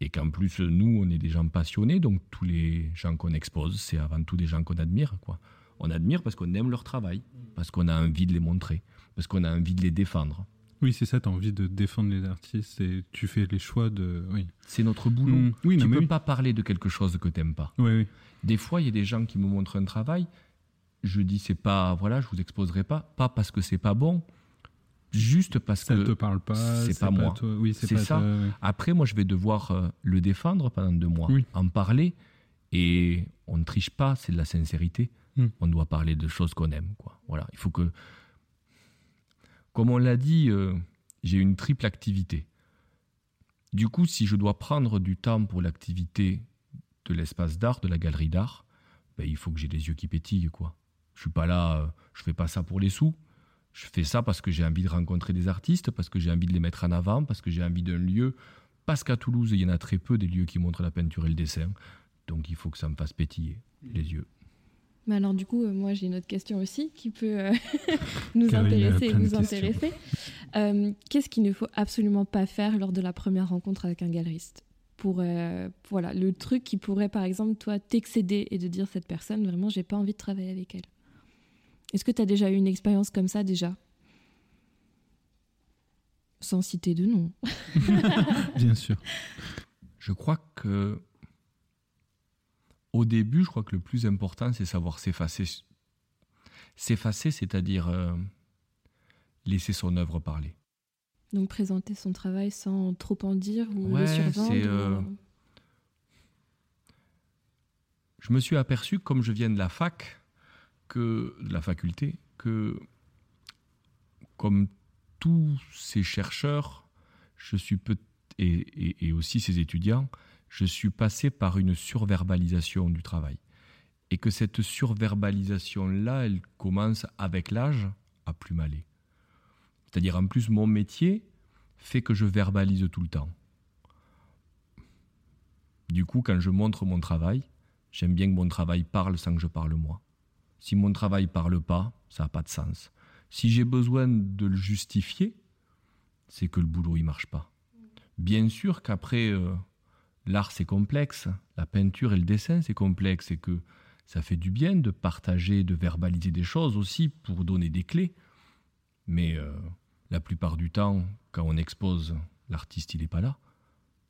et qu'en plus nous, on est des gens passionnés, donc tous les gens qu'on expose, c'est avant tout des gens qu'on admire. Quoi. On admire parce qu'on aime leur travail, parce qu'on a envie de les montrer, parce qu'on a envie de les défendre. Oui, c'est ça, tu as envie de défendre les artistes et tu fais les choix de. Oui, C'est notre boulot. Mm. Oui, tu mais peux oui. pas parler de quelque chose que t'aimes pas. oui. Des fois, il y a des gens qui me montrent un travail. Je dis c'est pas voilà, je vous exposerai pas, pas parce que c'est pas bon, juste parce Ça que ne te parle pas. c'est pas moi. toi. Oui, c'est ça. toi. Après, moi, je vais devoir euh, le défendre pendant deux mois, Oui. en parler, et on ne triche pas, c'est de la sincérité. Mm. On doit parler de choses qu'on aime, quoi. Voilà, il faut que, comme on l'a dit, euh, j'ai une triple activité. Du coup, si je dois prendre du temps pour l'activité de l'espace d'art, de la galerie d'art, ben, il faut que j'ai les yeux qui pétillent, quoi. Je suis pas là, euh, je fais pas ça pour les sous. Je fais ça parce que j'ai envie de rencontrer des artistes, parce que j'ai envie de les mettre en avant, parce que j'ai envie d'un lieu. Parce qu'à Toulouse, il y en a très peu des lieux qui montrent la peinture et le dessin. Donc il faut que ça me fasse pétiller les yeux. Mais alors du coup, euh, moi j'ai une autre question aussi qui peut euh, (laughs) nous intéresser et vous intéresser. Euh, Qu'est-ce qu'il ne faut absolument pas faire lors de la première rencontre avec un galeriste? Pour voilà le truc qui pourrait par exemple toi t'excéder et de dire cette personne vraiment j'ai pas envie de travailler avec elle. Est-ce que tu as déjà eu une expérience comme ça déjà? Sans citer de nom. (laughs) Bien sûr. Je crois que au début, je crois que le plus important, c'est savoir s'effacer. S'effacer, c'est-à-dire euh, laisser son œuvre parler. Donc présenter son travail sans trop en dire ou Ouais, le survendre. ou, euh, je me suis aperçu, comme je viens de la fac, que de la faculté, que comme tous ces chercheurs, je suis peut et, et- et aussi ces étudiants, je suis passé par une surverbalisation du travail. Et que cette surverbalisation-là, elle commence avec l'âge à plus m'aller. C'est-à-dire, en plus, mon métier fait que je verbalise tout le temps. Du coup, quand je montre mon travail, j'aime bien que mon travail parle sans que je parle moi. Si mon travail parle pas, ça n'a pas de sens. Si j'ai besoin de le justifier, c'est que le boulot il marche pas. Bien sûr qu'après, euh, l'art c'est complexe, la peinture et le dessin c'est complexe, et que ça fait du bien de partager, de verbaliser des choses aussi pour donner des clés. Mais euh, la plupart du temps, quand on expose, l'artiste il n'est pas là.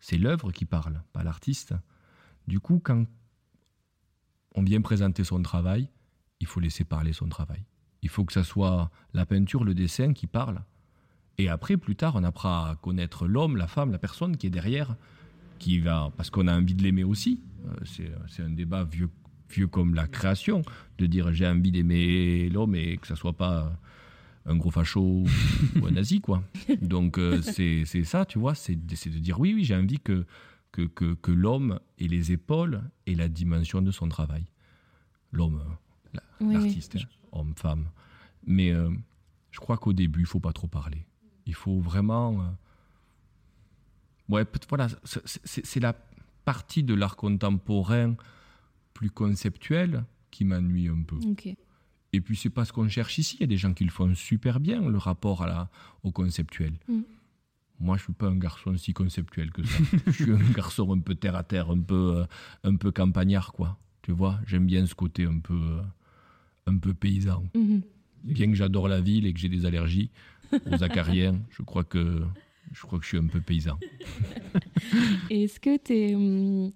C'est l'œuvre qui parle, pas l'artiste. Du coup, quand on vient présenter son travail, il faut laisser parler son travail. Il faut que ça soit la peinture, le dessin qui parle. Et après, plus tard, on apprend à connaître l'homme, la femme, la personne qui est derrière, qui va, parce qu'on a envie de l'aimer aussi. Euh, c'est, un débat vieux, vieux comme la création, de dire j'ai envie d'aimer l'homme et que ça soit pas un gros facho ou un nazi, quoi. (laughs) Donc euh, c'est, ça, tu vois, c'est, de- c'est de dire oui, oui, j'ai envie que, que, que, que l'homme ait les épaules et la dimension de son travail. L'homme, la- Oui, oui. l'artiste, hein, homme, femme. Mais euh, je crois qu'au début, il faut pas trop parler. Il faut vraiment. euh, Ouais, voilà, c'est- la partie de l'art contemporain plus conceptuel qui m'ennuie un peu. Et puis c'est pas ce qu'on cherche ici. Il y a des gens qui le font super bien, le rapport à la, au conceptuel. Mm. Moi, je suis pas un garçon si conceptuel que ça. (laughs) je suis un garçon un peu terre à terre, un peu, euh, un peu campagnard, quoi. Tu vois, j'aime bien ce côté un peu, un peu paysan. Mhm. Bien que j'adore la ville et que j'ai des allergies aux acariens, je crois que je crois que je suis un peu paysan. (laughs) Est-ce que tes, hum,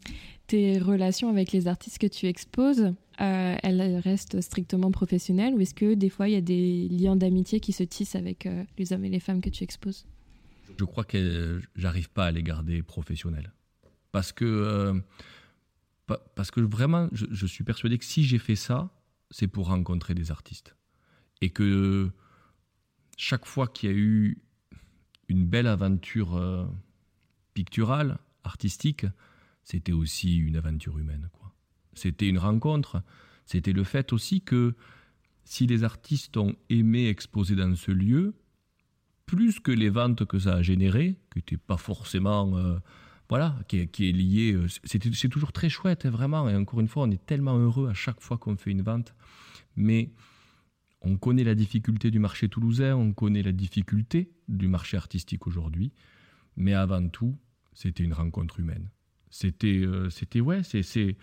tes relations avec les artistes que tu exposes, euh, elles restent strictement professionnelles ou est-ce que des fois il y a des liens d'amitié qui se tissent avec euh, les hommes et les femmes que tu exposes? Je crois que j'arrive pas à les garder professionnels. Parce que, euh, pa- parce que vraiment, je, je suis persuadé que si j'ai fait ça, c'est pour rencontrer des artistes. Et que chaque fois qu'il y a eu une belle aventure euh, picturale, artistique, c'était aussi une aventure humaine. quoi. C'était une rencontre. C'était le fait aussi que si les artistes ont aimé exposer dans ce lieu, plus que les ventes que ça a générées, qui n'étaient pas forcément. euh, voilà, qui est, qui est lié. euh, C'est toujours très chouette, vraiment. Et encore une fois, on est tellement heureux à chaque fois qu'on fait une vente. Mais on connaît la difficulté du marché toulousain, on connaît la difficulté du marché artistique aujourd'hui. Mais avant tout, c'était une rencontre humaine. C'était, euh, c'était ouais, c'est, c'est-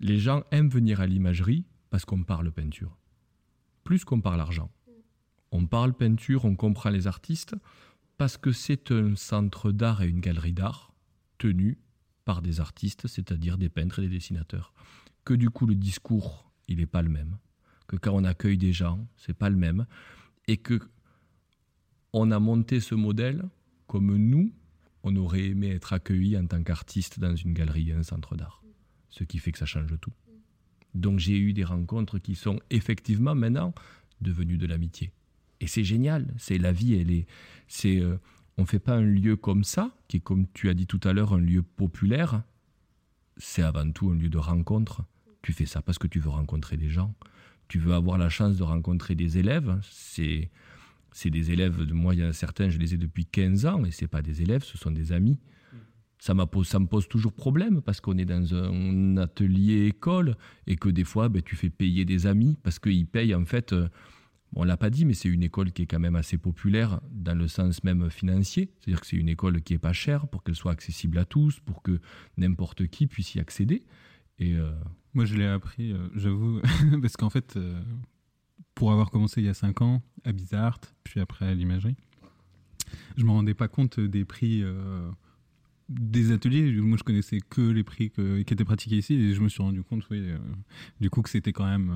les gens aiment venir à l'imagerie parce qu'on parle peinture, plus qu'on parle argent. On parle peinture, on comprend les artistes parce que c'est un centre d'art et une galerie d'art tenu par des artistes, c'est-à-dire des peintres et des dessinateurs. Que du coup le discours, il n'est pas le même. Que quand on accueille des gens, c'est pas le même. Et que on a monté ce modèle comme nous, on aurait aimé être accueillis en tant qu'artiste dans une galerie un centre d'art. Ce qui fait que ça change tout. Donc j'ai eu des rencontres qui sont effectivement maintenant devenues de l'amitié. Et c'est génial, c'est la vie, elle est, c'est, euh, on fait pas un lieu comme ça, qui est comme tu as dit tout à l'heure, un lieu populaire. C'est avant tout un lieu de rencontre. Tu fais ça parce que tu veux rencontrer des gens. Tu veux avoir la chance de rencontrer des élèves. C'est, c'est des élèves, de moi il y en a certains, je les ai depuis 15 ans, et c'est pas des élèves, ce sont des amis. Ça, ça me pose toujours problème parce qu'on est dans un atelier école et que des fois ben, tu fais payer des amis parce qu'ils payent en fait. euh, on l'a pas dit, mais c'est une école qui est quand même assez populaire dans le sens même financier. C'est-à-dire que c'est une école qui est pas chère pour qu'elle soit accessible à tous, pour que n'importe qui puisse y accéder. Et euh, Moi, je l'ai appris, euh, j'avoue, (laughs) parce qu'en fait, euh, pour avoir commencé il y a 5 ans à Bizart, puis après à l'imagerie, je me rendais pas compte des prix des ateliers. Moi, je connaissais que les prix qui étaient pratiqués ici, et je me suis rendu compte, oui, du coup, que c'était quand même.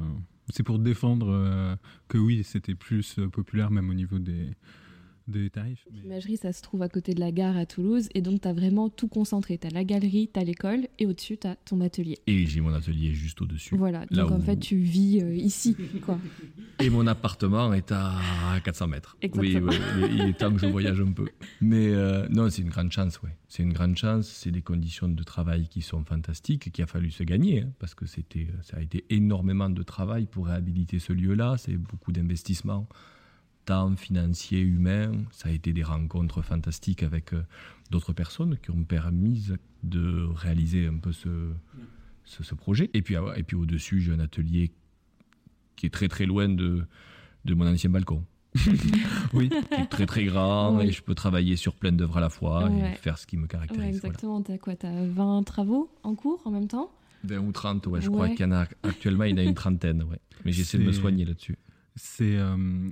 c'est pour défendre que oui, c'était plus populaire, même au niveau des, des tarifs. Mais- L'imagerie, ça se trouve à côté de la gare à Toulouse et donc tu as vraiment tout concentré. Tu as la galerie, tu as l'école et au-dessus, tu as ton atelier. et j'ai mon atelier juste au-dessus. Voilà, Là donc en où- fait, tu vis euh, ici, quoi. (laughs) Et mon appartement est à 400 mètres. Exactement. Oui, oui, il est temps que je voyage un peu. Mais euh, non, c'est une grande chance, oui. C'est une grande chance. C'est des conditions de travail qui sont fantastiques, qu'il a fallu se gagner, hein, parce que c'était, ça a été énormément de travail pour réhabiliter ce lieu-là. C'est beaucoup d'investissement, temps financier, humain. Ça a été des rencontres fantastiques avec euh, d'autres personnes qui ont permis de réaliser un peu ce, ce, ce projet. Et puis, ah et puis au-dessus, j'ai un atelier qui est très très loin de, de mon ancien balcon. (laughs) Oui. qui est très très grand Oui. et je peux travailler sur plein d'œuvres à la fois Ouais. et faire ce qui me Ouais, caractérise. voilà. exactement. T'as quoi T'as 20 travaux en cours en même temps? 20 ou 30, ouais, je crois qu'il y en a actuellement, il y en a une trentaine, ouais. Mais j'essaie de me soigner là-dessus. C'est, euh,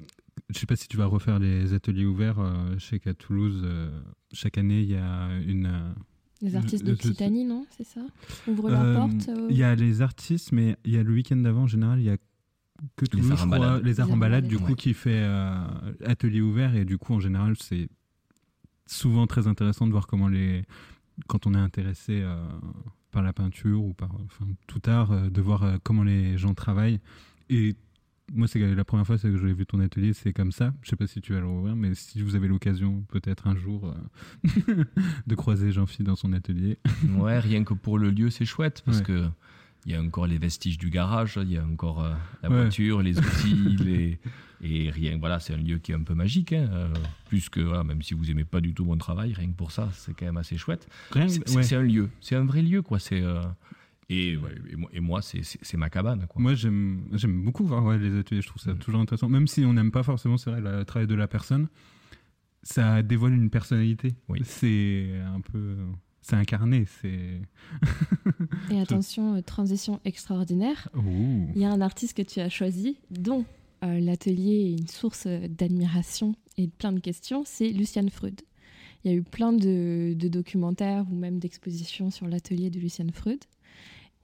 je sais pas si tu vas refaire les ateliers ouverts. euh, je sais qu'à Toulouse, euh, chaque année, il y a une. euh, Les artistes d'Occitanie, non C'est ça? Ouvre euh, leur porte euh, Il y a les artistes, mais il y a le week-end d'avant, en général, il y a que Toulouse, arts je en crois, balade. les arts Les en arts balade, du coup, Ouais. qui fait euh, atelier ouvert. Et du coup, en général, c'est souvent très intéressant de voir comment les. Quand on est intéressé euh, par la peinture ou par enfin, tout art, euh, de voir euh, comment les gens travaillent. Et moi, c'est la première fois que j'ai vu ton atelier, c'est comme ça. Je sais pas si tu vas le rouvrir, mais si vous avez l'occasion, peut-être un jour, euh, (laughs) de croiser Jean-Philippe dans son atelier. (laughs) Ouais, rien que pour le lieu, c'est chouette parce Ouais. que il y a encore les vestiges du garage, il y a encore euh, la Ouais. voiture, les (laughs) outils, les... et rien. Voilà, c'est un lieu qui est un peu magique. hein, euh, plus que, voilà, même si vous aimez pas du tout mon travail, rien que pour ça, c'est quand même assez chouette. C'est ouais. un lieu, c'est un vrai lieu, quoi. C'est euh, et, ouais, et moi, et moi, c'est- ma cabane, quoi. Moi, j'aime beaucoup voir ouais, les ateliers. Je trouve ça Mm. toujours intéressant. Même si on n'aime pas forcément, c'est vrai, le travail de la personne, ça dévoile une personnalité. Oui. C'est un peu. C'est incarné. C'est. (laughs) Et attention, euh, transition extraordinaire. Ouh. Il y a un artiste que tu as choisi, dont euh, l'atelier est une source euh, d'admiration et de plein de questions, c'est Luciane Freud. Il y a eu plein de, de documentaires ou même d'expositions sur l'atelier de Luciane Freud.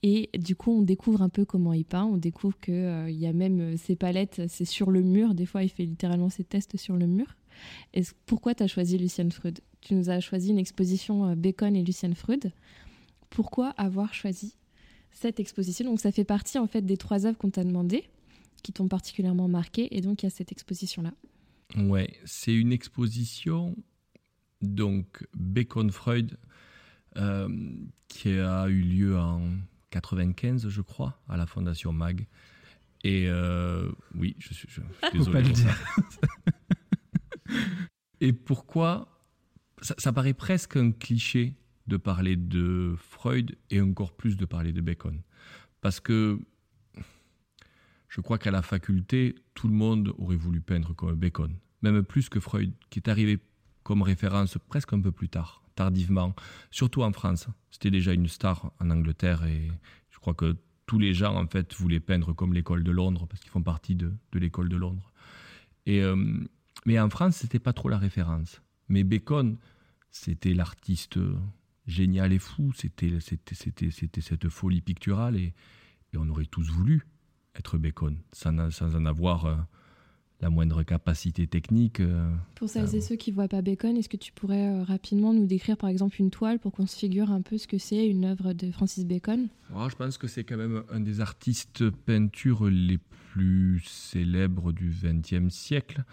Et du coup, on découvre un peu comment il peint. On découvre qu'il il y a même euh, ses palettes, c'est sur le mur. Des fois, il fait littéralement ses tests sur le mur. Pourquoi tu as choisi Luciane Freud? Tu nous as choisi une exposition euh, Bacon et Luciane Freud. Pourquoi avoir choisi cette exposition? Donc, ça fait partie en fait des trois œuvres qu'on t'a demandé, qui t'ont particulièrement marqué. Et donc, il y a cette exposition-là. Ouais, c'est une exposition, donc Bacon Freud, euh, qui a eu lieu en 95, je crois, à la Fondation Mag. Et euh, oui, je suis, je, je suis (laughs) Faut désolé. pas le pour dire. ça. (laughs) Et pourquoi ça, ça paraît presque un cliché de parler de Freud et encore plus de parler de Bacon. Parce que je crois qu'à la faculté, tout le monde aurait voulu peindre comme Bacon, même plus que Freud, qui est arrivé comme référence presque un peu plus tard, tardivement, surtout en France. C'était déjà une star en Angleterre et je crois que tous les gens en fait voulaient peindre comme l'école de Londres parce qu'ils font partie de, l'école de Londres. Euh, mais en France, c'était pas trop la référence. Mais Bacon, c'était l'artiste génial et fou. C'était cette folie picturale et, on aurait tous voulu être Bacon sans, sans en avoir euh, la moindre capacité technique. euh. Pour celles et ceux qui ne voient pas Bacon, est-ce que tu pourrais euh, rapidement nous décrire par exemple une toile pour qu'on se figure un peu ce que c'est une œuvre de Francis Bacon? Oh, je pense que c'est quand même un des artistes peinture les plus célèbres du XXe siècle.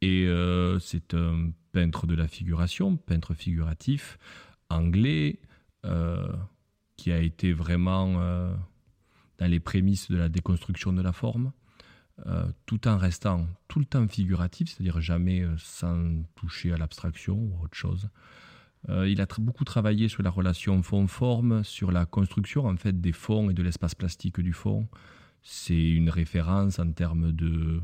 Et euh, c'est un peintre de la figuration, peintre figuratif, anglais, euh, qui a été vraiment euh, dans les prémices de la déconstruction de la forme, euh, tout en restant tout le temps figuratif, c'est-à-dire jamais euh, sans toucher à l'abstraction ou autre chose. Euh, il a beaucoup travaillé sur la relation fond-forme, sur la construction en fait des fonds et de l'espace plastique du fond. C'est une référence en termes de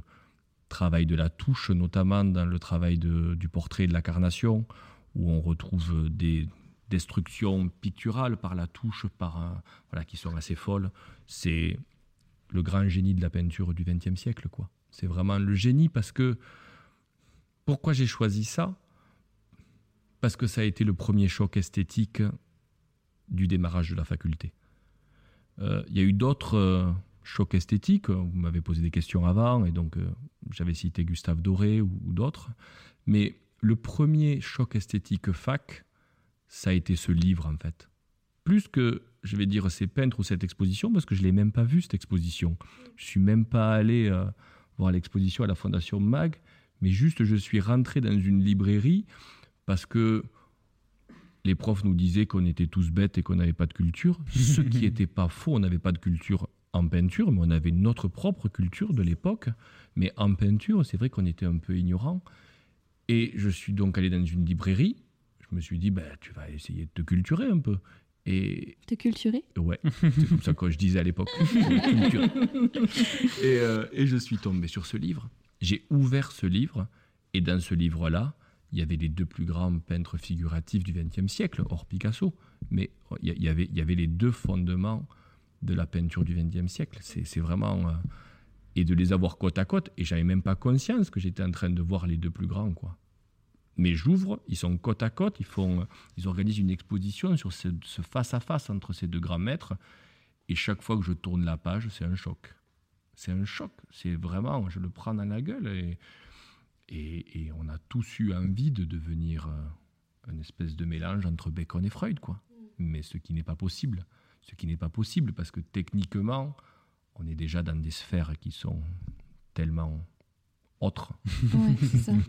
travail de la touche, notamment dans le travail du portrait de la carnation, où on retrouve des destructions picturales par la touche, par voilà, qui sont assez folles. C'est le grand génie de la peinture du XXe siècle, quoi. C'est vraiment le génie parce que pourquoi j'ai choisi ça? Parce que ça a été le premier choc esthétique du démarrage de la faculté. Euh, Il y a eu d'autres euh, chocs esthétiques. Vous m'avez posé des questions avant, et donc euh, j'avais cité Gustave Doré ou, ou d'autres. Mais le premier choc esthétique fac, ça a été ce livre, en fait. Plus que, je vais dire, ces peintres ou cette exposition, parce que je ne l'ai même pas vue, cette exposition. Je suis même pas allé euh, voir l'exposition à la Fondation Mag, mais juste je suis rentré dans une librairie parce que les profs nous disaient qu'on était tous bêtes et qu'on n'avait pas de culture. Ce qui (laughs) n'était pas faux, on n'avait pas de culture en peinture, mais on avait notre propre culture de l'époque. Mais en peinture, c'est vrai qu'on était un peu ignorant. Et je suis donc allé dans une librairie. Je me suis dit, ben, tu vas essayer de te culturer un peu. Et Te culturer Ouais, c'est comme ça que je disais à l'époque. (laughs) (laughs) Et, euh, et je suis tombé sur ce livre. j'ai ouvert ce livre, et dans ce livre-là, il y avait les deux plus grands peintres figuratifs du XXe siècle, hors Picasso, mais il y, avait, il y avait les deux fondements de la peinture du XXe siècle. C'est vraiment... euh, et de les avoir côte à côte, et j'avais même pas conscience que j'étais en train de voir les deux plus grands, quoi. Mais j'ouvre, ils sont côte à côte, ils, font, ils organisent une exposition sur ce, ce face-à-face entre ces deux grands maîtres, et chaque fois que je tourne la page, c'est un choc. C'est un choc, c'est vraiment, je le prends dans la gueule, et, et, et on a tous eu envie de devenir euh, une espèce de mélange entre Bacon et Freud, quoi. Mais ce qui n'est pas possible, ce qui n'est pas possible, parce que techniquement, on est déjà dans des sphères qui sont tellement autres. Ouais, c'est ça. (laughs)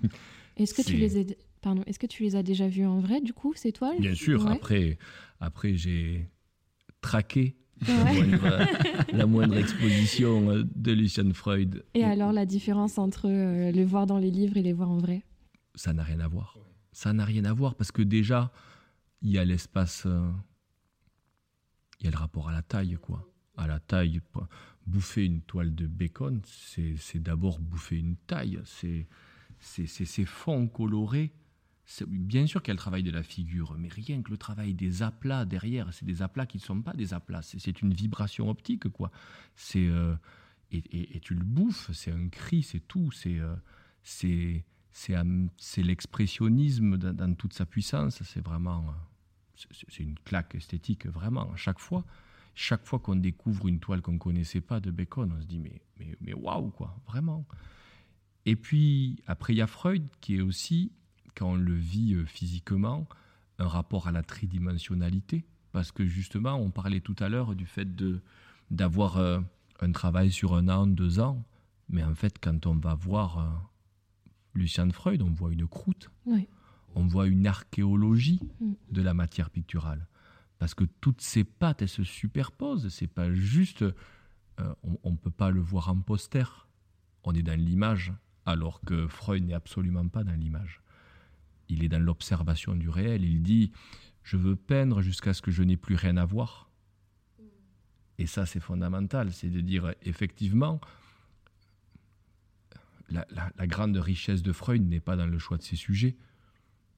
Est-ce que tu les as, pardon, est-ce que tu les as déjà vus en vrai du coup ces toiles? Bien sûr, Ouais. après, après j'ai traqué la, moindre, (laughs) la moindre exposition de Lucian Freud. Et alors la différence entre euh, les voir dans les livres et les voir en vrai? Ça n'a rien à voir. Ça n'a rien à voir parce que déjà, il y a l'espace, euh, il y a le rapport à la taille, quoi. À la taille, bouffer une toile de bacon, c'est d'abord bouffer une taille. C'est c'est ces fonds colorés. Bien sûr qu'il y a le travail de la figure, mais rien que le travail des aplats derrière, c'est des aplats qui ne sont pas des aplats, c'est- une vibration optique, quoi. C'est euh, et, tu le bouffes, c'est un cri, c'est tout, c'est euh, l'expressionnisme dans, toute sa puissance. C'est vraiment euh, c'est- une claque esthétique vraiment. Chaque fois, chaque fois qu'on découvre une toile qu'on connaissait pas de Bacon, on se dit mais mais mais waouh quoi, vraiment. Et puis après il y a Freud qui est aussi quand on le vit euh, physiquement un rapport à la tridimensionnalité parce que justement on parlait tout à l'heure du fait de d'avoir euh, un travail sur un an, deux ans, mais en fait quand on va voir euh, Lucian Freud, on voit une croûte, on voit une archéologie Mm. de la matière picturale. Parce que toutes ces pattes, elles se superposent. C'est pas juste. euh, on ne peut pas le voir en poster. On est dans l'image, alors que Freud n'est absolument pas dans l'image. Il est dans l'observation du réel. Il dit Je veux peindre jusqu'à ce que je n'ai plus rien à voir. Et ça, c'est fondamental. C'est de dire effectivement, la, la- la grande richesse de Freud n'est pas dans le choix de ses sujets.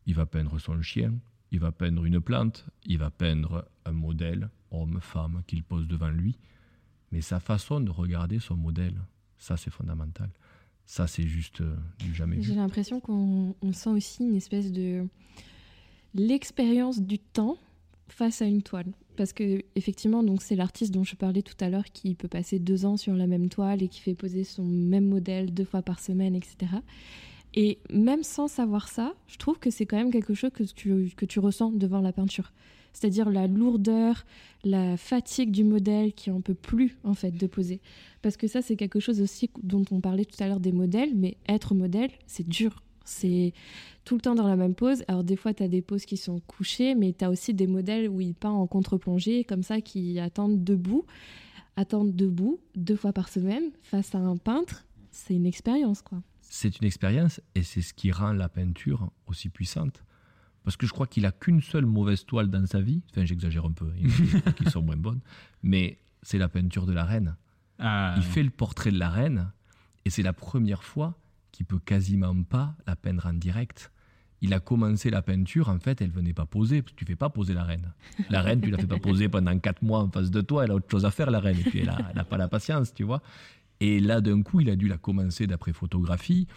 Il va peindre son chien, il va peindre une plante, il va peindre un modèle, homme, femme, qu'il pose devant lui. Mais sa façon de regarder son modèle, ça c'est fondamental. Ça c'est juste euh, du jamais J'ai vu. l'impression qu'on on sent aussi une espèce de l'expérience du temps face à une toile. Parce que effectivement, donc c'est l'artiste dont je parlais tout à l'heure qui peut passer deux ans sur la même toile et qui fait poser son même modèle deux fois par semaine, etc. Et même sans savoir ça, je trouve que c'est quand même quelque chose que tu, que tu ressens devant la peinture. C'est-à-dire la lourdeur, la fatigue du modèle qui en peut plus en fait de poser. Parce que ça, c'est quelque chose aussi dont on parlait tout à l'heure des modèles, mais être modèle, c'est dur. C'est tout le temps dans la même pose. Alors des fois, tu as des poses qui sont couchées, mais tu as aussi des modèles où il peint en contre-plongée, comme ça, qui attendent debout. Attendre debout deux fois par semaine face à un peintre, c'est une expérience, quoi. C'est une expérience et c'est ce qui rend la peinture aussi puissante. Parce que je crois qu'il a qu'une seule mauvaise toile dans sa vie. Enfin, j'exagère un peu, il y en a des fois qui sont moins bonnes. Mais c'est la peinture de la reine. Ah, Il fait le portrait de la reine et c'est la première fois qu'il peut quasiment pas la peindre en direct. Il a commencé la peinture, en fait, elle venait pas poser, parce que tu fais pas poser la reine. La reine, tu la fais pas poser pendant quatre mois en face de toi, elle a autre chose à faire, la reine, et puis elle a, elle a pas la patience, tu vois. Et là, d'un coup, il a dû la commencer d'après photographie,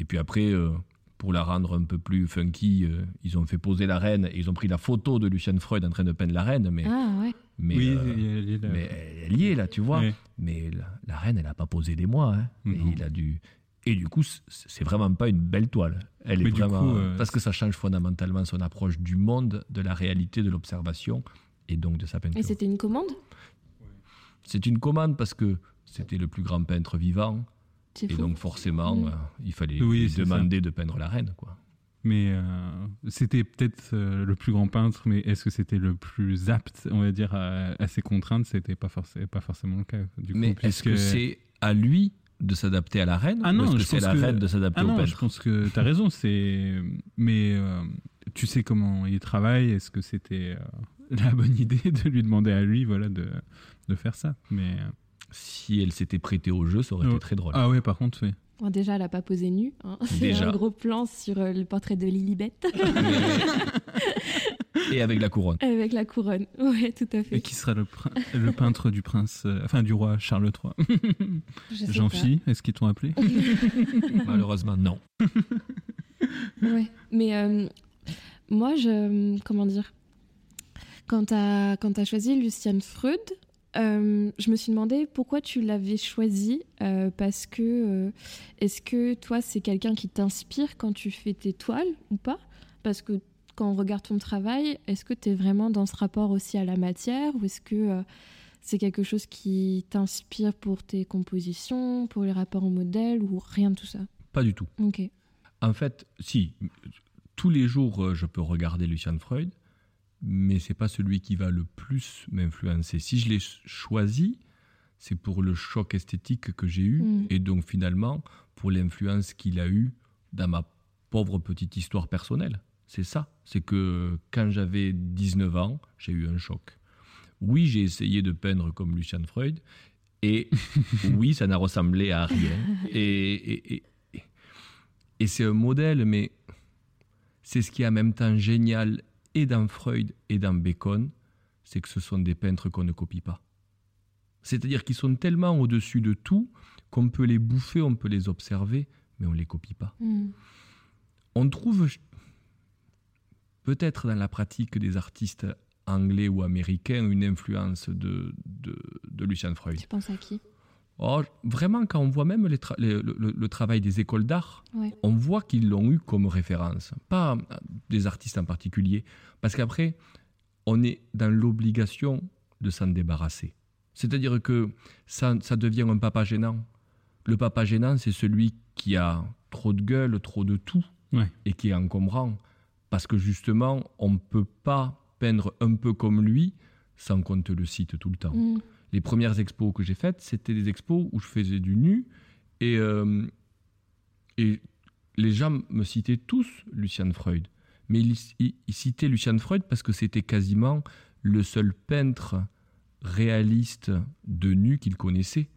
et puis après, euh, pour la rendre un peu plus funky, euh, ils ont fait poser la reine, et ils ont pris la photo de Lucien Freud en train de peindre la reine, mais, Ah ouais. mais, oui, euh, y a- il y a- mais elle y est là, tu vois. Mais la, la reine, elle n'a pas posé des mois. Hein. Et il a dû. Et du coup, c'est vraiment pas une belle toile. Elle Mais est vraiment coup, euh, parce que ça change fondamentalement son approche du monde, de la réalité, de l'observation et donc de sa Et peinture. c'était une commande? C'est une commande parce que c'était le plus grand peintre vivant et fou. donc forcément, Mm. euh, il fallait Oui, demander de peindre la reine, quoi. Mais euh, c'était peut-être euh, le plus grand peintre, mais est-ce que c'était le plus apte, on va dire, à, à ses contraintes? C'était pas, forcément pas forcément le cas. Du coup, Mais est-ce que puisque- c'est à lui de s'adapter à la reine? Ah ou non, est-ce que je c'est la que- reine de s'adapter Ah au non, peintre? je pense que tu as raison. C'est... Mais euh, tu sais comment il travaille. Est-ce que c'était euh, (laughs) la bonne idée de lui demander à lui voilà, de, de faire ça? Mais... Si elle s'était prêtée au jeu, ça aurait Oh. été très drôle. Ah ouais, par contre, oui. Bon, déjà, elle n'a pas posé nue. hein. C'est Déjà. un gros plan sur euh, le portrait de Lilibet (laughs) Et avec la couronne. avec la couronne. Ouais, tout à Et fait. qui sera le, le peintre du prince, euh, enfin du roi Charles III Je sais (laughs) Jean-Phi, est-ce qu'ils t'ont appelé? (laughs) Malheureusement, non. Ouais. Mais euh, moi, je. Comment dire Quand tu as, choisi Luciane Freud, euh, je me suis demandé pourquoi tu l'avais choisi. euh, parce que. euh, Est-ce que toi, c'est quelqu'un qui t'inspire quand tu fais tes toiles ou pas? Parce que quand on regarde ton travail, est-ce que tu es vraiment dans ce rapport aussi à la matière ou est-ce que c'est quelque chose qui t'inspire pour tes compositions, pour les rapports au modèle ou rien de tout ça? Pas du tout. Ok. En fait, si, tous les jours, je peux regarder Lucian Freud, mais c'est pas celui qui va le plus m'influencer. Si je l'ai ch- choisi, c'est pour le choc esthétique que j'ai eu, Mm. et donc finalement, pour l'influence qu'il a eu dans ma pauvre petite histoire personnelle. C'est ça. C'est que quand j'avais 19 ans, j'ai eu un choc. Oui, j'ai essayé de peindre comme Lucian Freud, et (laughs) oui, ça n'a ressemblé à rien. Et, et- et- et- et c'est un modèle, mais c'est ce qui est en même temps génial et dans Freud et dans Bacon, c'est que ce sont des peintres qu'on ne copie pas. C'est-à-dire qu'ils sont tellement au-dessus de tout qu'on peut les bouffer, on peut les observer, mais on ne les copie pas. Mm. On trouve peut-être dans la pratique des artistes anglais ou américains une influence de, de, de Lucian Freud. Tu penses à qui? Oh, vraiment, quand on voit même les tra- les- le, le- le travail des écoles d'art, Ouais. on voit qu'ils l'ont eu comme référence. Pas euh, des artistes en particulier. Parce qu'après, on est dans l'obligation de s'en débarrasser. C'est-à-dire que ça, ça devient un papa gênant. Le papa gênant, c'est celui qui a trop de gueule, trop de tout, Ouais. et qui est encombrant. Parce que justement, on ne peut pas peindre un peu comme lui sans qu'on te le cite tout le temps Mm. Les premières expos que j'ai faites, c'était des expos où je faisais du nu. Et, euh, les gens me citaient tous Lucian Freud. Mais ils citaient Lucian Freud parce que c'était quasiment le seul peintre réaliste de nu qu'ils connaissaient.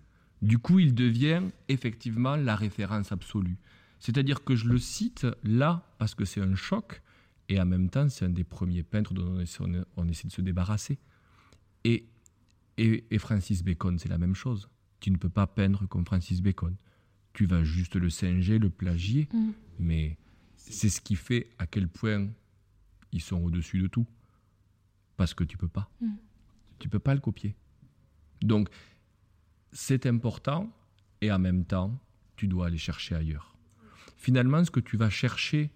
Du coup, il devient effectivement la référence absolue. C'est-à-dire que je le cite là parce que c'est un choc et en même temps, c'est un des premiers peintres dont on essaie, on essaie de se débarrasser. Et et, et Francis Bacon, c'est la même chose. Tu ne peux pas peindre comme Francis Bacon. Tu vas juste le singer, le plagier, Mm. mais c'est ce qui fait à quel point ils sont au-dessus de tout. Parce que tu peux pas. Mm. Tu peux pas le copier. Donc, c'est important et en même temps, tu dois aller chercher ailleurs. Finalement, ce que tu vas chercher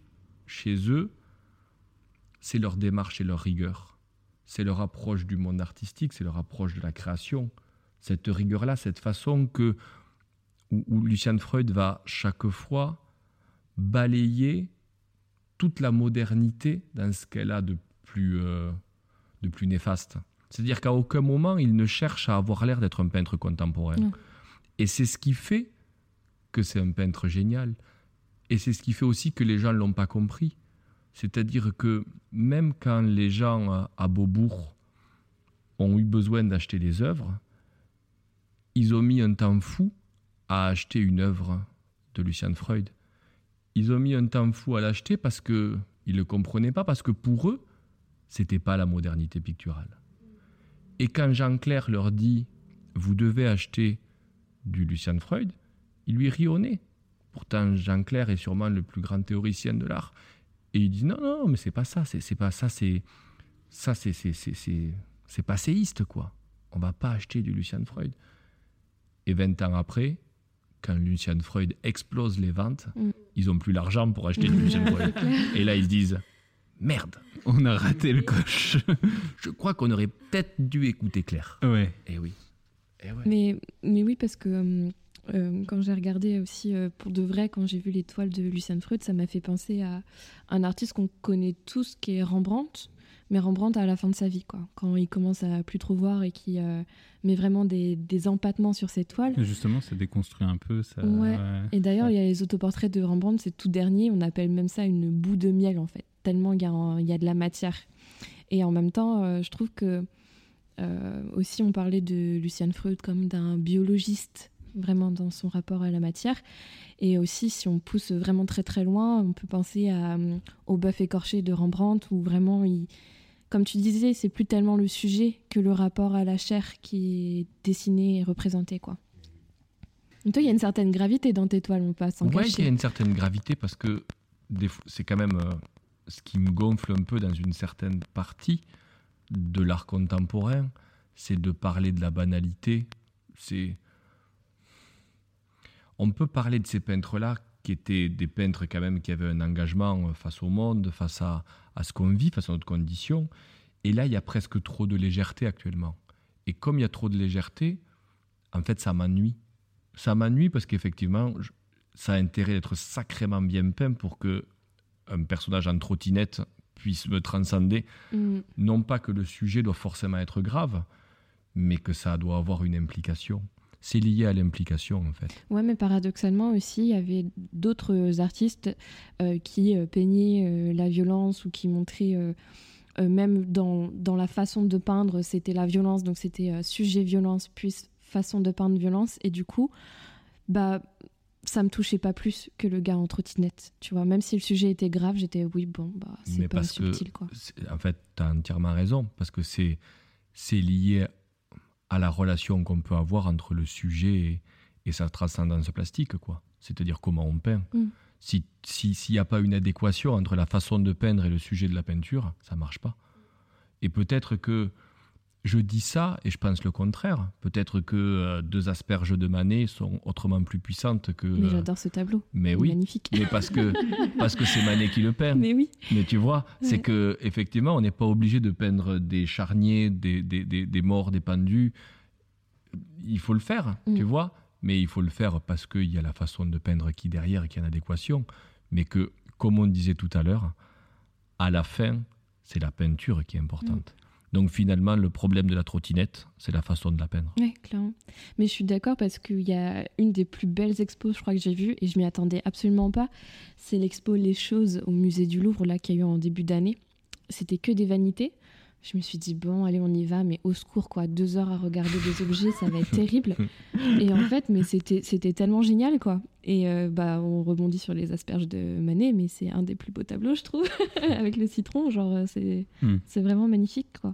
chez eux, c'est leur démarche et leur rigueur c'est leur approche du monde artistique, c'est leur approche de la création. Cette rigueur-là, cette façon que où, où Lucian Freud va chaque fois balayer toute la modernité dans ce qu'elle a de plus, euh, de plus néfaste. C'est-à-dire qu'à aucun moment, il ne cherche à avoir l'air d'être un peintre contemporain. Non. Et c'est ce qui fait que c'est un peintre génial. Et c'est ce qui fait aussi que les gens ne l'ont pas compris. C'est-à-dire que même quand les gens à Beaubourg ont eu besoin d'acheter des œuvres, ils ont mis un temps fou à acheter une œuvre de Lucian Freud. Ils ont mis un temps fou à l'acheter parce que ils ne le comprenaient pas, parce que pour eux, c'était pas la modernité picturale. Et quand Jean Clair leur dit Vous devez acheter du Lucian Freud, il lui nez. Pourtant, Jean Clair est sûrement le plus grand théoricien de l'art. Et il dit non, non, mais c'est pas ça, c'est c'est pas ça, c'est ça, c'est c'est c'est c'est c'est passéiste quoi. On va pas acheter du Lucian Freud. Et 20 ans après, quand Lucian Freud explose les ventes, Mm. ils ont plus l'argent pour acheter du Lucian Freud. (laughs) Et là, ils se disent merde, On a raté le coche. (laughs) je crois qu'on aurait peut-être dû écouter Claire. ouais. Eh oui. Eh ouais. Mais, mais oui, parce que euh, quand j'ai regardé aussi euh, pour de vrai, quand j'ai vu les toiles de Lucian Freud, ça m'a fait penser à un artiste qu'on connaît tous qui est Rembrandt, mais Rembrandt à la fin de sa vie, quoi. Quand il commence à plus trop voir et qui euh, met vraiment des, des empattements sur ses toiles. Et Justement, ça déconstruit un peu. Ça, Ouais. Et d'ailleurs, il y a les autoportraits de Rembrandt, c'est tout dernier, on appelle même ça une boue de miel en fait, tellement il y, y a de la matière. Et en même temps, je trouve que aussi on parlait de Lucian Freud comme d'un biologiste vraiment dans son rapport à la matière. Et aussi, si on pousse vraiment très très loin, on peut penser à, euh, au bœuf écorché de Rembrandt, où vraiment, il, comme tu disais, c'est plus tellement le sujet que le rapport à la chair qui est dessiné et représenté. Quoi. Et toi, il y a une certaine gravité dans tes toiles, on passe en Ouais, il y a une certaine gravité parce que c'est quand même euh, ce qui me gonfle un peu dans une certaine partie de l'art contemporain, c'est de parler de la banalité. C'est on peut parler de ces peintres-là qui étaient des peintres quand même qui avaient un engagement euh, face au monde, face à, à ce qu'on vit, face à notre condition. Et là, il y a presque trop de légèreté actuellement. Et comme il y a trop de légèreté, en fait, ça m'ennuie. Ça m'ennuie parce qu'effectivement, ça a intérêt d'être sacrément bien peint pour que un personnage en trottinette puisse me transcender. Mm. Non pas que le sujet doit forcément être grave, mais que ça doit avoir une implication. C'est lié à l'implication, en fait. Ouais, mais paradoxalement aussi, il y avait d'autres artistes euh, qui euh, peignaient euh, la violence ou qui montraient, euh, même dans, dans la façon de peindre, c'était la violence, donc c'était sujet violence, puis façon de peindre violence. Et du coup, bah, ça me touchait pas plus que le gars en trottinette. Tu vois, même si le sujet était grave, j'étais, oui, bon, bah, c'est pas parce que subtil, quoi. En fait, tu as entièrement raison, parce que c'est c'est lié à la relation qu'on peut avoir entre le sujet et, et sa transcendance plastique, quoi. C'est-à-dire comment on peint. Mm. Si si- s'il n'y a pas une adéquation entre la façon de peindre et le sujet de la peinture, ça marche pas. Et peut-être que je dis ça et je pense le contraire. Peut-être que euh, deux asperges de Manet sont autrement plus puissantes que. Mais euh, j'adore ce tableau. mais oui. Magnifique. Mais parce que parce que c'est Manet qui le peint. Mais oui. Mais tu vois, c'est que effectivement, on n'est pas obligé de peindre des charniers, des, des, des, des morts, des pendus. Il faut le faire, Mm. tu vois. Mais il faut le faire parce qu'il y a la façon de peindre qui derrière et qui est en adéquation. Mais que, comme on disait tout à l'heure, à la fin, c'est la peinture qui est importante. Donc finalement, le problème de la trottinette, c'est la façon de la peindre. Oui, clairement. Mais je suis d'accord parce qu'il y a une des plus belles expos, je crois que j'ai vues, et je m'y attendais absolument pas. C'est l'expo Les Choses au musée du Louvre, là, qu'il y a eu en début d'année. C'était que des vanités. Je me suis dit, bon, allez, on y va, mais au secours, quoi. Deux heures à regarder des objets, ça va être (laughs) terrible. Et en fait, mais c'était tellement génial, quoi. Et euh, bah, on rebondit sur les asperges de Manet, mais c'est un des plus beaux tableaux, je trouve, (laughs) avec le citron. Genre, euh, c'est Hmm. c'est vraiment magnifique, quoi.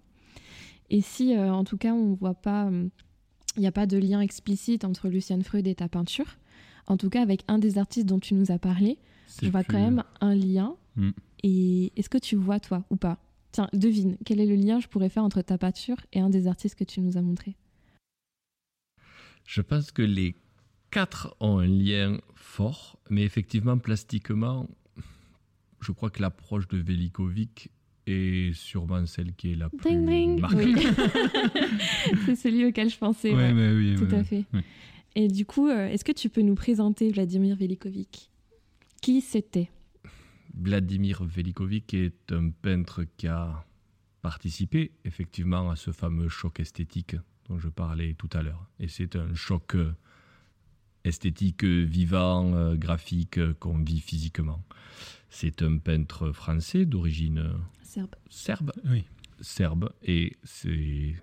Et si, euh, en tout cas, on voit pas, euh, il n'y a pas de lien explicite entre Luciane Freud et ta peinture, en tout cas, avec un des artistes dont tu nous as parlé, je vois plus- quand même un lien. Hmm. Et est-ce que tu vois, toi, ou pas? Tiens, devine, quel est le lien que je pourrais faire entre ta peinture et un des artistes que tu nous as montré? Je pense que les quatre ont un lien fort, mais effectivement, plastiquement, je crois que l'approche de Velikovic est sûrement celle qui est la plus Ding, ding. marquée. Oui. (laughs) (laughs) C'est celui auquel je pensais. Ouais, ouais. bah oui, Tout à fait. ouais. Et du coup, euh, est-ce que tu peux nous présenter Vladimir Velikovic? Qui c'était? Vladimir Velikovic est un peintre qui a participé effectivement à ce fameux choc esthétique dont je parlais tout à l'heure. Et c'est un choc euh, esthétique vivant, euh, graphique, euh, qu'on vit physiquement. C'est un peintre français d'origine euh, Serbe. serbe. Oui. serbe et c'est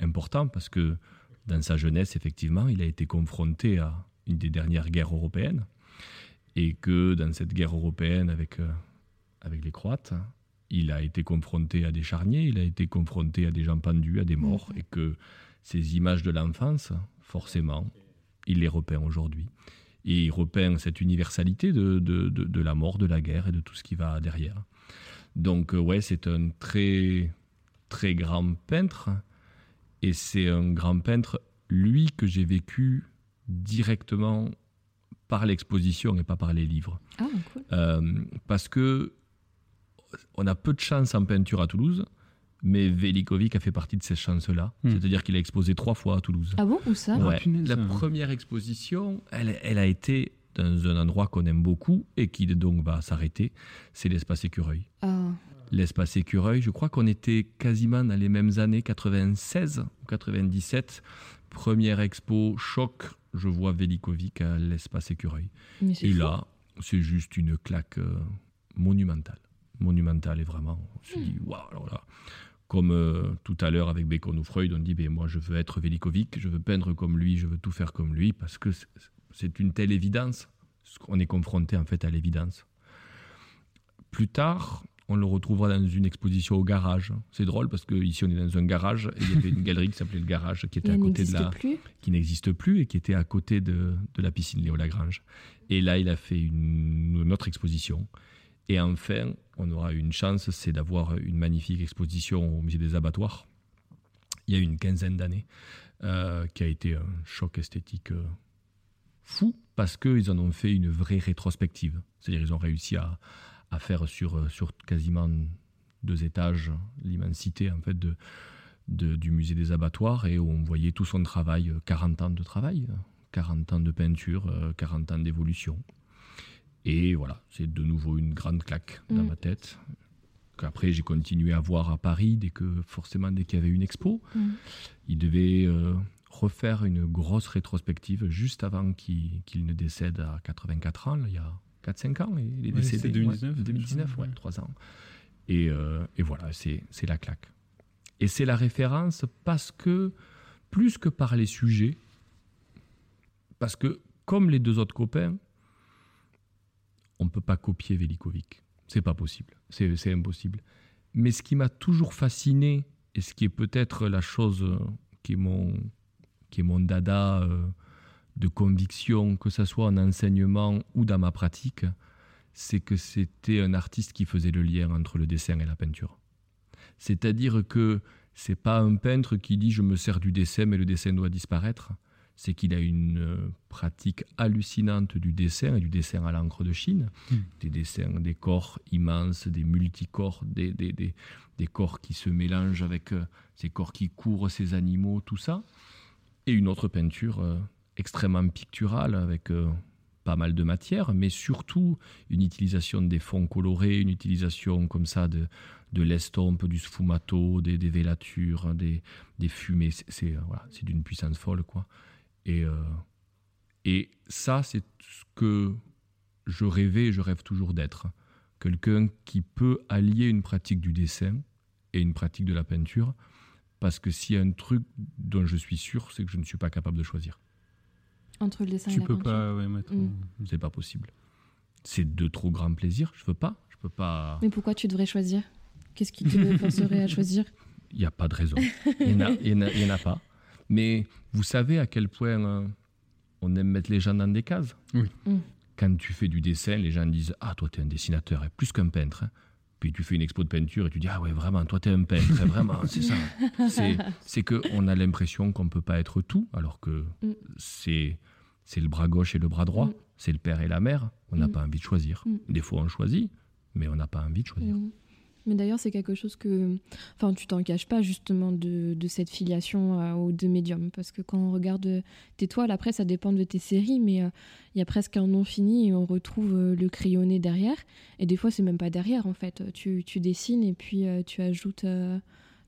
important parce que dans sa jeunesse, effectivement, il a été confronté à une des dernières guerres européennes et que dans cette guerre européenne avec, avec les Croates, il a été confronté à des charniers, il a été confronté à des gens pendus, à des morts et que ces images de l'enfance, forcément, il les repeint aujourd'hui. Et il repeint cette universalité de, de, de, de la mort, de la guerre et de tout ce qui va derrière. Donc, euh, ouais, c'est un très, très grand peintre. Et c'est un grand peintre, lui, que j'ai vécu directement par l'exposition et pas par les livres. Ah, cool. Euh, parce que on a peu de chance en peinture à Toulouse, mais Velikovic a fait partie de ces chances-là. Hmm. C'est-à-dire qu'il a exposé trois fois à Toulouse. Ah bon Où ça? Ah, Ouais. La première exposition, elle, elle a été dans un endroit qu'on aime beaucoup et qui donc va s'arrêter, c'est l'espace Écureuil. Ah, L'espace Écureuil, je crois qu'on était quasiment dans les mêmes années, 96 ou 97. Première expo, choc, je vois Velikovic à l'espace Écureuil. mais Et fou. là, c'est juste une claque euh, monumentale. Monumentale et vraiment, on se dit, waouh, alors là, Comme euh, tout à l'heure avec Bacon ou Freud, on dit ben, moi je veux être Velikovic, je veux peindre comme lui, je veux tout faire comme lui, parce que c'est- une telle évidence. On est confronté en fait à l'évidence. Plus tard, on le retrouvera dans une exposition au garage. C'est drôle parce que ici on est dans un garage et il y avait une galerie qui s'appelait le garage qui était à (laughs) côté de n'existe la plus. qui n'existe plus et qui était à côté de, de la piscine Léo Lagrange. Et là, il a fait une, une autre exposition. Et enfin, on aura une chance, c'est d'avoir une magnifique exposition au musée des abattoirs, il y a une quinzaine d'années, euh, qui a été un choc esthétique euh, fou, parce qu'ils en ont fait une vraie rétrospective. C'est-à-dire ils ont réussi à, faire sur, euh, sur quasiment deux étages l'immensité en fait du musée des abattoirs et on voyait tout son travail, euh, 40 ans de travail, euh, 40 ans de peinture, euh, 40 ans d'évolution. Et voilà, c'est de nouveau une grande claque dans Mm. ma tête. Qu'après, j'ai continué à voir à Paris, dès que, forcément, dès qu'il y avait une expo. Mm. Il devait euh, refaire une grosse rétrospective juste avant qu'il ne décède à 84 ans, là, il y a 4-5 ans. Il est Ouais, décédé. c'est 2019, ouais, 2019, je crois, ouais, ouais. 3 ans. Et, euh, et voilà, c'est c'est la claque. Et c'est la référence parce que, plus que par les sujets, parce que, comme les deux autres copains, on ne peut pas copier Velikovic. C'est pas possible. C'est impossible. Mais ce qui m'a toujours fasciné, et ce qui est peut-être la chose euh, qui est mon, qui est mon dada euh, de conviction, que ce soit en enseignement ou dans ma pratique, c'est que c'était un artiste qui faisait le lien entre le dessin et la peinture. C'est-à-dire que c'est pas un peintre qui dit je me sers du dessin mais le dessin doit disparaître. C'est qu'il a une euh, pratique hallucinante du dessin et du dessin à l'encre de Chine. Mm. Des dessins, des corps immenses, des multicorps, des, des, des, des corps qui se mélangent avec euh, ces corps qui courent ces animaux, tout ça. Et une autre peinture euh, extrêmement picturale avec euh, pas mal de matière, mais surtout une utilisation des fonds colorés, une utilisation comme ça de, de l'estompe, du sfumato, des, des vélatures, des, des fumées. C'est, voilà, c'est d'une puissance folle, quoi. Et, euh, et ça, c'est ce que je rêvais et je rêve toujours d'être. Quelqu'un qui peut allier une pratique du dessin et une pratique de la peinture, parce que s'il y a un truc dont je suis sûr, c'est que je ne suis pas capable de choisir. Entre le dessin et Tu la peux peinture. pas ouais, mettre. Mm. C'est pas possible. C'est de trop grands plaisirs. Je veux pas. Je peux pas. Mais pourquoi tu devrais choisir? Qu'est-ce qui te forcerait à (laughs) choisir? Il n'y a pas de raison. Il n'y en a pas. Mais vous savez à quel point euh, on aime mettre les gens dans des cases? Oui. Mm. Quand tu fais du dessin, les gens disent Ah, toi, tu es un dessinateur, et plus qu'un peintre. hein. Puis tu fais une expo de peinture et tu dis Ah, ouais, vraiment, toi, tu es un peintre, hein, vraiment, (laughs) c'est ça. C'est- C'est qu'on a l'impression qu'on ne peut pas être tout, alors que Mm. c'est c'est le bras gauche et le bras droit, Mm. c'est le père et la mère. On n'a pas envie de choisir. Des fois, on choisit, mais on n'a pas envie de choisir. Mais d'ailleurs, c'est quelque chose que. Enfin, tu t'en caches pas justement de, cette filiation euh, aux deux médiums. Parce que quand on regarde euh, tes toiles, après, ça dépend de tes séries, mais euh, il y a presque un non fini et on retrouve le crayonné derrière. Et des fois, c'est même pas derrière en fait. Tu, dessines et puis tu ajoutes.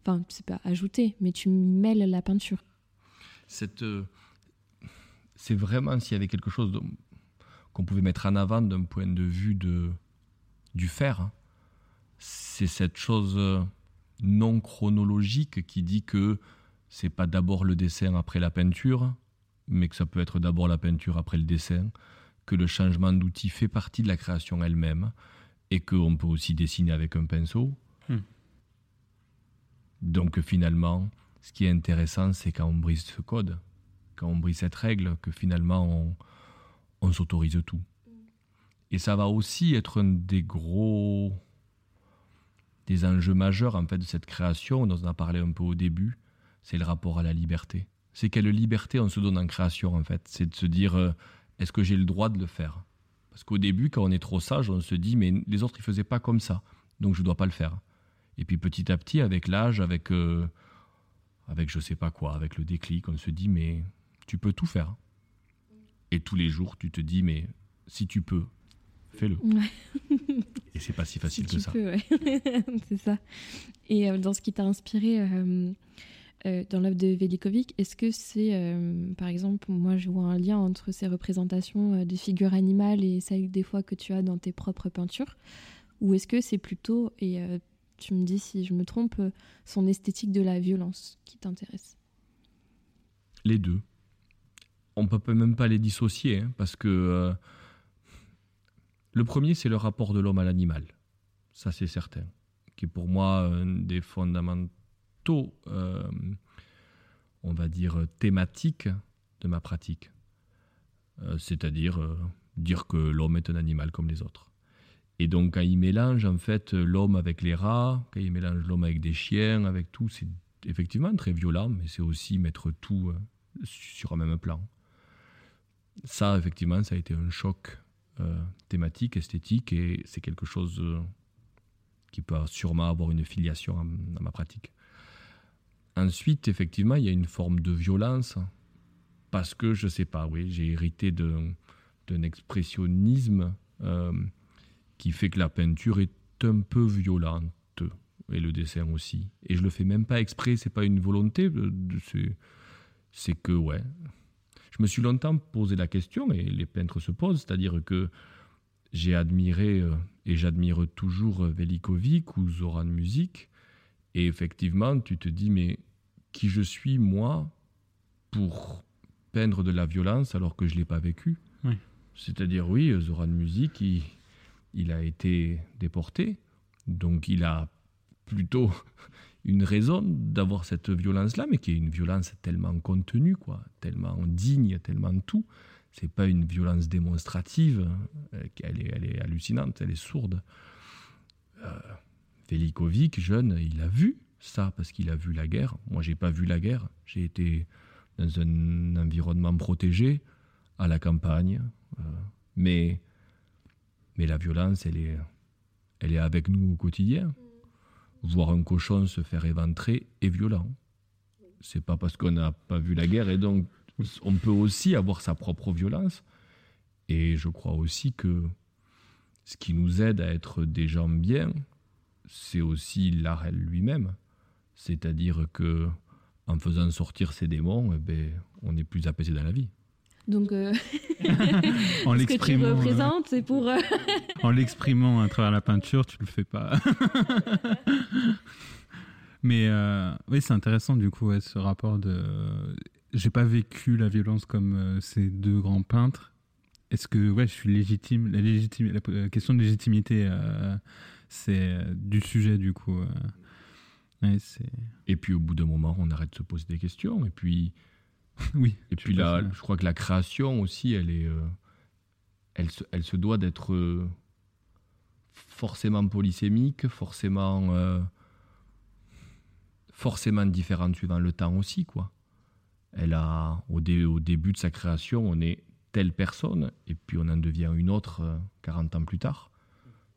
Enfin, c'est pas ajouter, mais tu mêles la peinture. c'est vraiment s'il y avait quelque chose qu'on pouvait mettre en avant d'un point de vue de, du faire, c'est cette chose euh, non chronologique qui dit que c'est pas d'abord le dessin après la peinture, mais que ça peut être d'abord la peinture après le dessin, que le changement d'outil fait partie de la création elle-même, et qu'on peut aussi dessiner avec un pinceau. Hmm. Donc finalement, ce qui est intéressant, c'est quand on brise ce code, quand on brise cette règle, que finalement on, on s'autorise tout. Et ça va aussi être un des gros des enjeux majeurs en fait de cette création dont on a parlé un peu au début, c'est le rapport à la liberté. C'est quelle liberté on se donne en création en fait, c'est de se dire euh, est-ce que j'ai le droit de le faire? Parce qu'au début quand on est trop sage, on se dit mais les autres ils faisaient pas comme ça, donc je dois pas le faire. Et puis petit à petit avec l'âge, avec euh, avec je sais pas quoi, avec le déclic, on se dit mais tu peux tout faire. Et tous les jours, tu te dis mais si tu peux, fais-le. Ouais. Et c'est pas si facile Si que tu ça. peux, ouais. (laughs) c'est ça. Et euh, dans ce qui t'a inspiré euh, euh, dans l'œuvre de Velikovic, est-ce que c'est, par exemple, moi je vois un lien entre ces représentations des figures animales et celles des fois que tu as dans tes propres peintures? Ou est-ce que c'est plutôt, et tu me dis si je me trompe, son esthétique de la violence qui t'intéresse? Les deux. On peut peut même pas les dissocier, hein, parce que le premier, c'est le rapport de l'homme à l'animal. Ça, c'est certain. Qui est pour moi un des fondamentaux, euh, on va dire, thématiques de ma pratique. Euh, C'est-à-dire euh, dire que l'homme est un animal comme les autres. Et donc, quand il mélange, en fait, l'homme avec les rats, quand il mélange l'homme avec des chiens, avec tout, c'est effectivement très violent, mais c'est aussi mettre tout sur un même plan. Ça, effectivement, ça a été un choc thématique, esthétique, et c'est quelque chose euh, qui peut sûrement avoir une filiation à, ma pratique. Ensuite, effectivement, il y a une forme de violence, parce que, je sais pas, oui, j'ai hérité d'un expressionnisme euh, qui fait que la peinture est un peu violente, et le dessin aussi. Et je le fais même pas exprès, c'est pas une volonté, euh, c'est que, ouais. Je me suis longtemps posé la question, et les peintres se posent, c'est-à-dire que j'ai admiré, euh, et j'admire toujours euh, Velikovic ou Zoran Music, et effectivement, tu te dis, mais qui je suis, moi, pour peindre de la violence alors que je ne l'ai pas vécu? Oui. C'est-à-dire, oui, Zoran Music, il, il a été déporté, donc il a plutôt une raison d'avoir cette violence-là, mais qui est une violence tellement contenue, quoi, tellement digne, tellement tout. C'est pas une violence démonstrative, euh, elle est, elle est hallucinante, elle est sourde. Euh, Velikovic, jeune, il a vu ça parce qu'il a vu la guerre. Moi, j'ai pas vu la guerre. J'ai été dans un environnement protégé, à la campagne, euh, mais mais la violence, elle est elle est avec nous au quotidien. Voir un cochon se faire éventrer est violent. C'est pas parce qu'on n'a pas vu la guerre et donc on peut aussi avoir sa propre violence. Et je crois aussi que ce qui nous aide à être des gens bien, c'est aussi l'art lui-même. C'est-à-dire que en faisant sortir ces démons, eh ben, on est plus apaisé dans la vie. Donc, euh, (laughs) En ce que tu l'exprimant, euh, représentes, c'est pour. euh, en l'exprimant à travers la peinture, tu le fais pas. (laughs) Mais euh, oui, c'est intéressant du coup ouais, ce rapport de. J'ai pas vécu la violence comme euh, ces deux grands peintres. Est-ce que ouais, je suis légitime La, légitime, la, question de légitimité, euh, c'est euh, du sujet du coup. euh. Ouais, c'est Et puis au bout d'un moment, on arrête de se poser des questions. Et puis, (laughs) oui. et puis pas- je crois que la création aussi, elle est, euh, elle, se, elle se doit d'être euh, forcément polysémique, forcément, euh, forcément différente suivant le temps aussi, quoi. Elle a, au, dé- au début de sa création, on est telle personne, et puis on en devient une autre euh, 40 ans plus tard.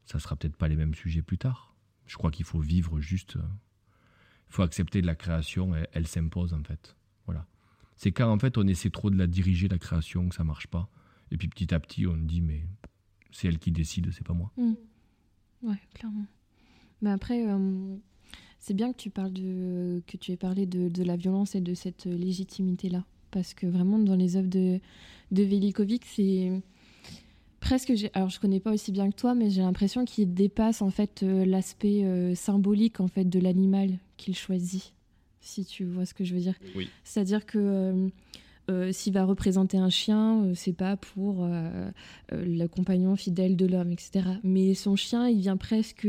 Ça sera peut-être pas les mêmes sujets plus tard. Je crois qu'il faut vivre juste. Il faut accepter de la création, elle, elle s'impose en fait. C'est quand en fait on essaie trop de la diriger, la création, que ça marche pas. Et puis petit à petit, on dit, mais c'est elle qui décide, c'est pas moi. Hmm. Ouais, clairement. Mais après, euh, c'est bien que tu parles de que tu aies parlé de, la violence et de cette légitimité là, parce que vraiment dans les œuvres de Velikovic, c'est presque. Alors je connais pas aussi bien que toi, mais j'ai l'impression qu'il dépasse en fait euh, l'aspect euh, symbolique en fait de l'animal qu'il choisit. Si tu vois ce que je veux dire. Oui. C'est-à-dire que euh, euh, s'il va représenter un chien, euh, c'est pas pour euh, euh, le compagnon fidèle de l'homme, etc. Mais son chien, il vient presque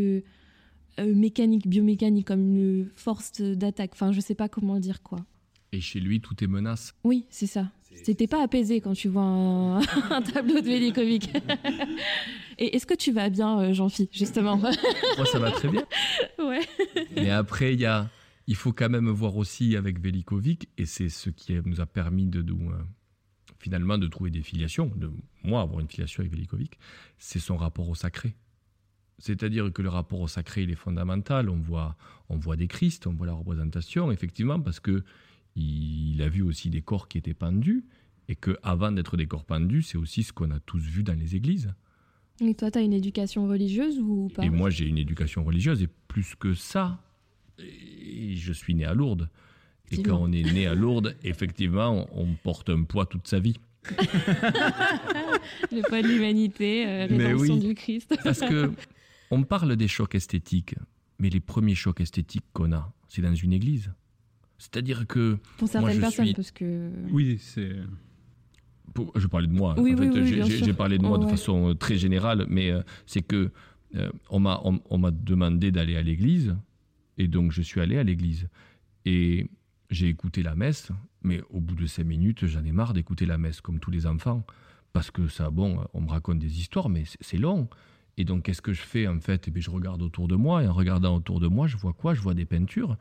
mécanique, biomécanique, comme une force d'attaque. Enfin, je sais pas comment dire quoi. Et chez lui, tout est menace. Oui, c'est ça. C'était pas apaisé quand tu vois un, (laughs) un tableau de Velikovic. (laughs) Et est-ce que tu vas bien, Jean-Phi, justement? Moi, ça va très bien. Ouais. Mais après, il y a, il faut quand même voir aussi avec Velikovic, et c'est ce qui nous a permis de, euh, finalement de trouver des filiations, de moi avoir une filiation avec Velikovic, c'est son rapport au sacré. C'est-à-dire que le rapport au sacré, il est fondamental. On voit, on voit des Christ, on voit la représentation, effectivement, parce que il a vu aussi des corps qui étaient pendus, et que avant d'être des corps pendus, c'est aussi ce qu'on a tous vu dans les églises. Et toi, t'as une éducation religieuse ou pas? Et moi, j'ai une éducation religieuse, et plus que ça, et je suis né à Lourdes. Et quand on est né à Lourdes, (laughs) effectivement, on porte un poids toute sa vie. (laughs) Le poids de l'humanité, euh, rédemption oui. du Christ. (laughs) Parce que on parle des chocs esthétiques, Mais les premiers chocs esthétiques qu'on a, c'est dans une église. C'est-à-dire que. Pour certaines moi, je personnes, suis- parce que. Oui, c'est. pour- je parlais de moi. Oui, en oui, fait, oui, j'ai- parlé de moi de Ouais. façon euh, très générale, mais euh, c'est que euh, on m'a on, on m'a demandé d'aller à l'église, et donc je suis allé à l'église. Et j'ai écouté la messe, mais au bout de cinq minutes, j'en ai marre d'écouter la messe, comme tous les enfants, parce que ça, bon, on me raconte des histoires, mais c'est- long. Et donc, qu'est-ce que je fais en fait? Eh bien, Je regarde autour de moi, et en regardant autour de moi, je vois quoi? Je vois des peintures.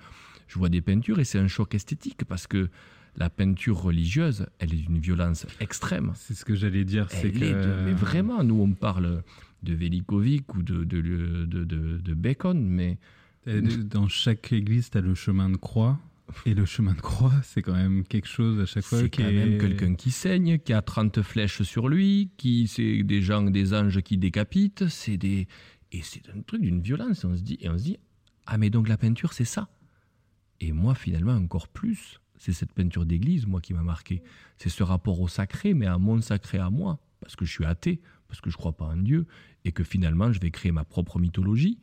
Je vois des peintures, et c'est un choc esthétique, parce que la peinture religieuse, elle est d'une violence extrême. C'est ce que j'allais dire. C'est Elle que. est de- mais vraiment, nous, on parle de Velikovic ou de, de, de, Bacon, mais Dans chaque église, tu as le chemin de croix. Et le chemin de croix, c'est quand même quelque chose à chaque fois c'est quand est... même quelqu'un qui saigne, qui a 30 flèches sur lui, qui c'est des gens, des anges qui décapitent, c'est des et c'est un truc d'une violence. On se dit et on se dit ah mais donc la peinture c'est ça. Et moi finalement encore plus, c'est cette peinture d'église moi qui m'a marqué. C'est ce rapport au sacré, mais à mon sacré à moi, parce que je suis athée, parce que je crois pas en Dieu et que finalement je vais créer ma propre mythologie.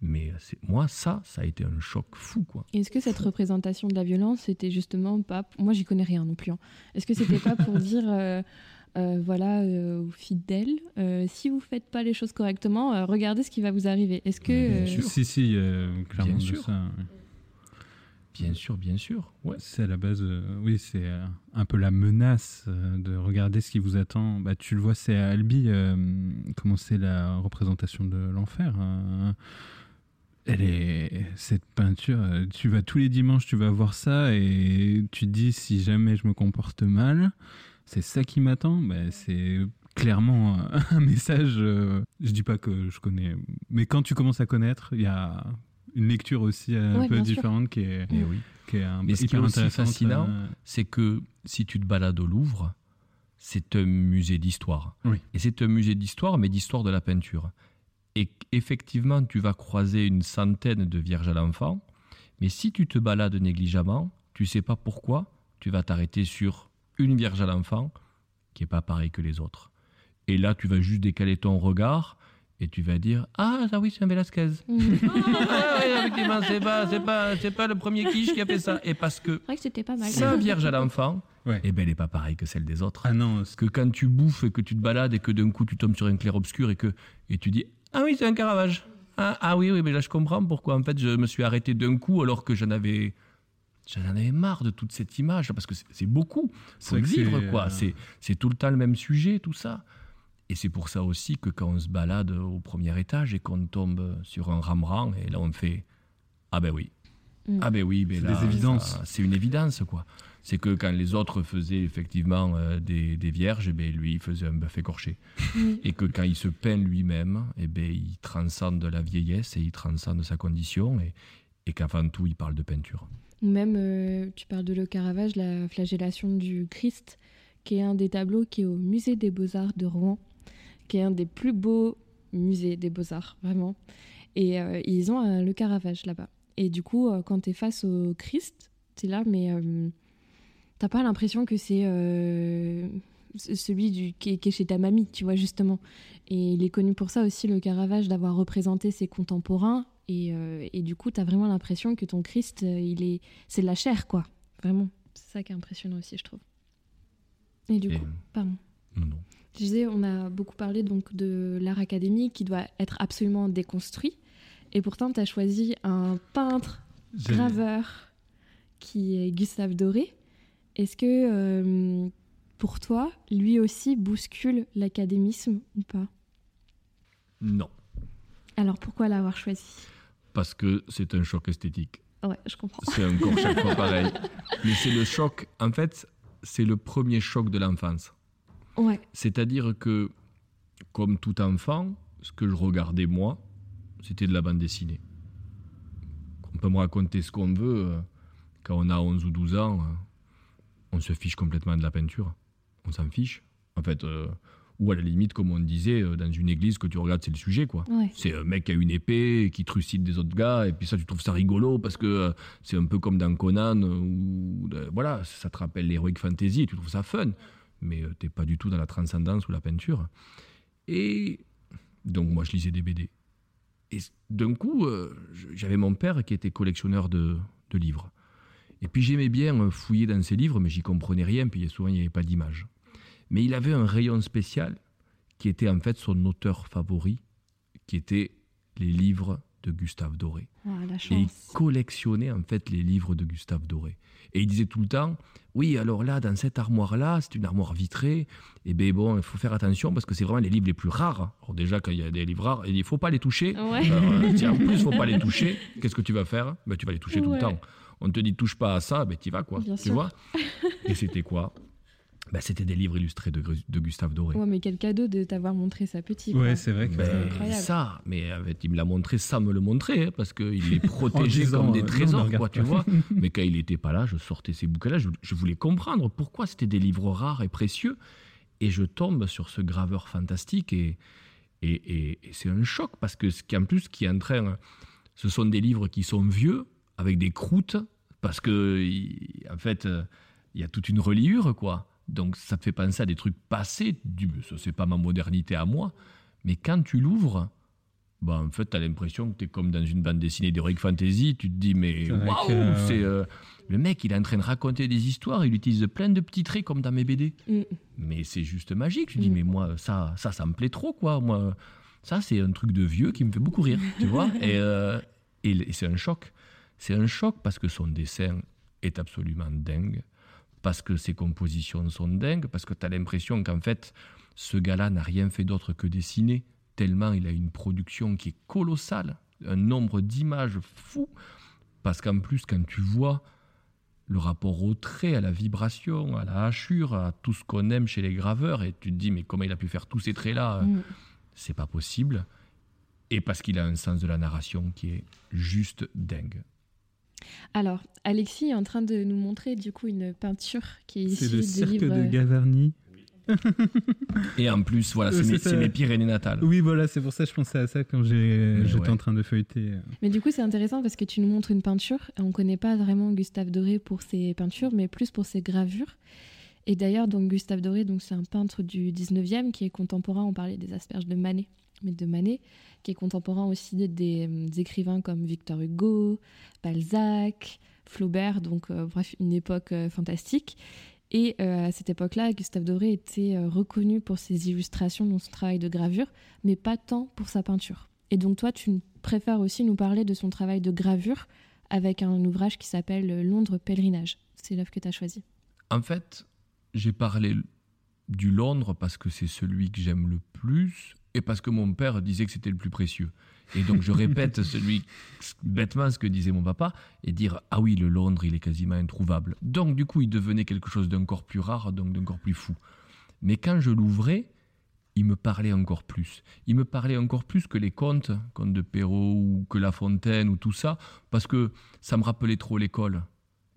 Mais c'est moi ça, ça a été un choc fou quoi. Est-ce que cette représentation de la violence, c'était justement pas. Moi, j'y connais rien non plus. hein. Est-ce que c'était pas pour (laughs) dire. euh, euh, voilà, euh, aux fidèles, euh, si vous faites pas les choses correctement, euh, regardez ce qui va vous arriver. Est-ce que bien euh, sûr. Si, si, euh, clairement Bien sûr. ça. ouais. Bien sûr, bien sûr. Ouais. C'est à la base, euh, oui, c'est euh, un peu la menace euh, de regarder ce qui vous attend. Bah, tu le vois, c'est à Albi, euh, comment c'est la représentation de l'enfer. Elle est cette peinture. euh, Tu vas tous les dimanches, tu vas voir ça et tu te dis si jamais je me comporte mal, c'est ça qui m'attend? Bah, c'est clairement (laughs) un message. euh, je dis pas que je connais, mais quand tu commences à connaître, il y a une lecture aussi euh, un Ouais, peu sûr. différente qui est, Et oui. qui est un Mais ce qui est aussi fascinant, euh, c'est que si tu te balades au Louvre, c'est un musée d'histoire. Oui. Et c'est un musée d'histoire, mais d'histoire de la peinture. Et effectivement, tu vas croiser une centaine de vierges à l'enfant, mais si tu te balades négligemment, tu sais pas pourquoi, tu vas t'arrêter sur une vierge à l'enfant qui est pas pareille que les autres. Et là, tu vas juste décaler ton regard et tu vas dire Ah, ça oui, c'est un Velasquez. (laughs) ah, oui, effectivement, c'est pas, c'est pas, c'est pas le premier quiche qui a fait ça. Et parce que C'est vrai que c'était pas mal. sa vierge à l'enfant, Ouais. eh ben, elle n'est pas pareille que celle des autres. Ah non, Parce que quand tu bouffes et que tu te balades et que d'un coup tu tombes sur un clair-obscur et que et tu dis Ah oui, c'est un Caravage. Ah, ah oui, oui, mais là je comprends pourquoi en fait je me suis arrêté d'un coup alors que j'en avais. J'en avais marre de toute cette image, parce que c'est c'est beaucoup. C'est Faut le vivre, quoi. euh, C'est c'est tout le temps le même sujet, tout ça. Et c'est pour ça aussi que quand on se balade au premier étage et qu'on tombe sur un Rembrandt, et là on fait Ah ben oui. Mm. Ah ben oui, ben C'est là, des évidences. ça- C'est une évidence, quoi. C'est que quand les autres faisaient effectivement euh, des, des vierges, eh ben, lui, il faisait un bœuf écorché. Oui. Et que quand il se peint lui-même, eh ben, il transcende la vieillesse et il transcende sa condition. Et, et qu'avant tout, il parle de peinture. Ou même, euh, tu parles de Le Caravage, la flagellation du Christ, qui est un des tableaux qui est au musée des Beaux-Arts de Rouen, qui est un des plus beaux musées des Beaux-Arts, vraiment. Et euh, ils ont un Le Caravage là-bas. Et du coup, quand tu es face au Christ, tu es là, mais euh, t'as pas l'impression que c'est euh, celui du, qui, est, qui est chez ta mamie, tu vois, justement. Et il est connu pour ça aussi, le Caravage, d'avoir représenté ses contemporains. Et, euh, et du coup, tu as vraiment l'impression que ton Christ, euh, il est, c'est de la chair, quoi. Vraiment. C'est ça qui est impressionnant aussi, je trouve. Et du Et- coup, pardon. Non, non. Je disais, on a beaucoup parlé donc de l'art académique qui doit être absolument déconstruit. Et pourtant, tu as choisi un peintre, graveur, qui est Gustave Doré. Est-ce que euh, pour toi, lui aussi bouscule l'académisme ou pas? Non. Alors pourquoi l'avoir choisi? Parce que c'est un choc esthétique. Ouais, je comprends. C'est encore chaque fois (laughs) pareil. Mais c'est le choc, en fait, c'est le premier choc de l'enfance. Ouais, C'est-à-dire que, comme tout enfant, ce que je regardais moi, c'était de la bande dessinée. On peut me raconter ce qu'on veut. euh, Quand on a 11 ou 12 ans, euh, on se fiche complètement de la peinture. On s'en fiche. En fait, euh, ou à la limite, comme on disait, euh, dans une église, que tu regardes, c'est le sujet, quoi. ouais. C'est un mec qui a une épée qui trucide des autres gars, et puis ça, tu trouves ça rigolo parce que euh, c'est un peu comme dans Conan, euh, voilà, ça te rappelle l'heroic fantasy, et tu trouves ça fun, mais euh, t'es pas du tout dans la transcendance ou la peinture. Et donc, moi, je lisais des BD. Et d'un coup, j'avais mon père qui était collectionneur de, de livres. Et puis j'aimais bien euh, fouiller dans ses livres, mais j'y comprenais rien, puis souvent il n'y avait pas d'image. Mais il avait un rayon spécial qui était en fait son auteur favori, qui était les livres de Gustave Doré. Ah, Et il collectionnait en fait les livres de Gustave Doré. Et il disait tout le temps, oui, alors là, dans cette armoire-là, c'est une armoire vitrée, et ben bon, il faut faire attention parce que c'est vraiment les livres les plus rares. Alors déjà, quand il y a des livres rares, il ne faut pas les toucher. Ouais. Euh, en plus, il faut pas les (laughs) toucher, qu'est-ce que tu vas faire? Ben, Tu vas les toucher tout le temps. On te dit, touche pas à ça, ben tu vas quoi. Bien tu sûr. vois (laughs) Et c'était quoi ben, C'était des livres illustrés de, Gustave Doré. Ouais, mais quel cadeau de t'avoir montré ça petit. Ouais, c'est vrai que Ben, incroyable. ça, mais en fait, il me l'a montré sans me le montrer, hein, parce qu'il les (laughs) protégeait disant, comme des euh, trésors, quoi, tu vois. (laughs) mais quand il n'était pas là, je sortais ces bouquins-là, je, je voulais comprendre pourquoi c'était des livres rares et précieux, et je tombe sur ce graveur fantastique, et, et, et- et c'est un choc, parce que ce qui en plus qui est en train, ce sont des livres qui sont vieux, avec des croûtes, parce que, en fait, euh, il y a toute une reliure, quoi. Donc ça te fait penser à des trucs passés, tu dis, Mais ça c'est pas ma modernité à moi, mais quand tu l'ouvres, bah, en fait, tu as l'impression que tu es comme dans une bande dessinée d'Heroic Fantasy. Tu te dis, mais waouh c'est, euh, Le mec, il est en train de raconter des histoires, il utilise plein de petits traits comme dans mes BD. Mm. Mais c'est juste magique. Je dis, Mm. mais moi, ça, ça, ça me plaît trop, quoi. Moi, ça, c'est un truc de vieux qui me fait beaucoup rire, tu vois. (laughs) Et, euh, et, et c'est un choc. C'est un choc parce que son dessin est absolument dingue, parce que ses compositions sont dingues, parce que tu as l'impression qu'en fait, ce gars-là n'a rien fait d'autre que dessiner, tellement il a une production qui est colossale, un nombre d'images fou, parce qu'en plus, quand tu vois le rapport au trait, à la vibration, à la hachure, à tout ce qu'on aime chez les graveurs, et tu te dis, mais comment il a pu faire tous ces traits-là? Mm. C'est pas possible. Et parce qu'il a un sens de la narration qui est juste dingue. Alors, Alexis est en train de nous montrer du coup une peinture qui est C'est issue le cirque de Gavarnie. Et en plus, voilà, Euh, c'est mes, Pyrénées natales. Oui, voilà, c'est pour ça que je pensais à ça quand j'étais ouais. en train de feuilleter. Mais du coup, c'est intéressant parce que tu nous montres une peinture. On connaît pas vraiment Gustave Doré pour ses peintures, mais plus pour ses gravures. Et d'ailleurs, donc Gustave Doré, donc c'est un peintre du 19e qui est contemporain. On parlait des asperges de Manet, mais de Manet, qui est contemporain aussi des, euh, écrivains comme Victor Hugo, Balzac, Flaubert. Donc, euh, bref, une époque euh, fantastique. Et à cette époque-là, Gustave Doré était reconnu pour ses illustrations, dans son travail de gravure, mais pas tant pour sa peinture. Et donc toi, tu préfères aussi nous parler de son travail de gravure avec un ouvrage qui s'appelle Londres Pèlerinage. C'est l'œuvre que tu as choisi. En fait, j'ai parlé du Londres parce que c'est celui que j'aime le plus et parce que mon père disait que c'était le plus précieux. Et donc je répète (laughs) celui bêtement ce que disait mon papa et dire ah oui le Londres il est quasiment introuvable. Donc du coup il devenait quelque chose d'encore plus rare donc d'encore plus fou. Mais quand je l'ouvrais, il me parlait encore plus. Il me parlait encore plus que les contes, contes de Perrault ou que La Fontaine ou tout ça, parce que ça me rappelait trop l'école.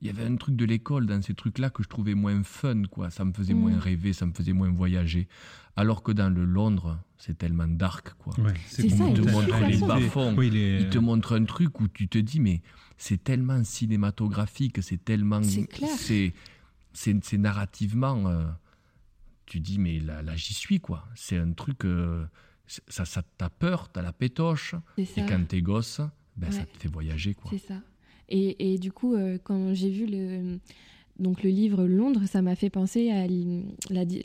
Il y avait un truc de l'école dans ces trucs-là que je trouvais moins fun, quoi. Ça me faisait Mm. moins rêver, ça me faisait moins voyager. Alors que dans le Londres, c'est tellement dark, quoi. Ouais, C'est ça, il te complètement- montre les bas-fonds. Oui, il est- Il te montre un truc où tu te dis, mais c'est tellement cinématographique, c'est tellement. C'est clair. C'est, narrativement. euh, tu dis, mais là, là j'y suis, quoi. C'est un truc. euh, ça, ça t'as peur, t'as la pétoche. C'est Et quand t'es gosse, ben, ça te fait voyager, quoi. C'est ça. Et, et du coup, euh, quand j'ai vu le, donc le livre Londres, ça m'a fait penser à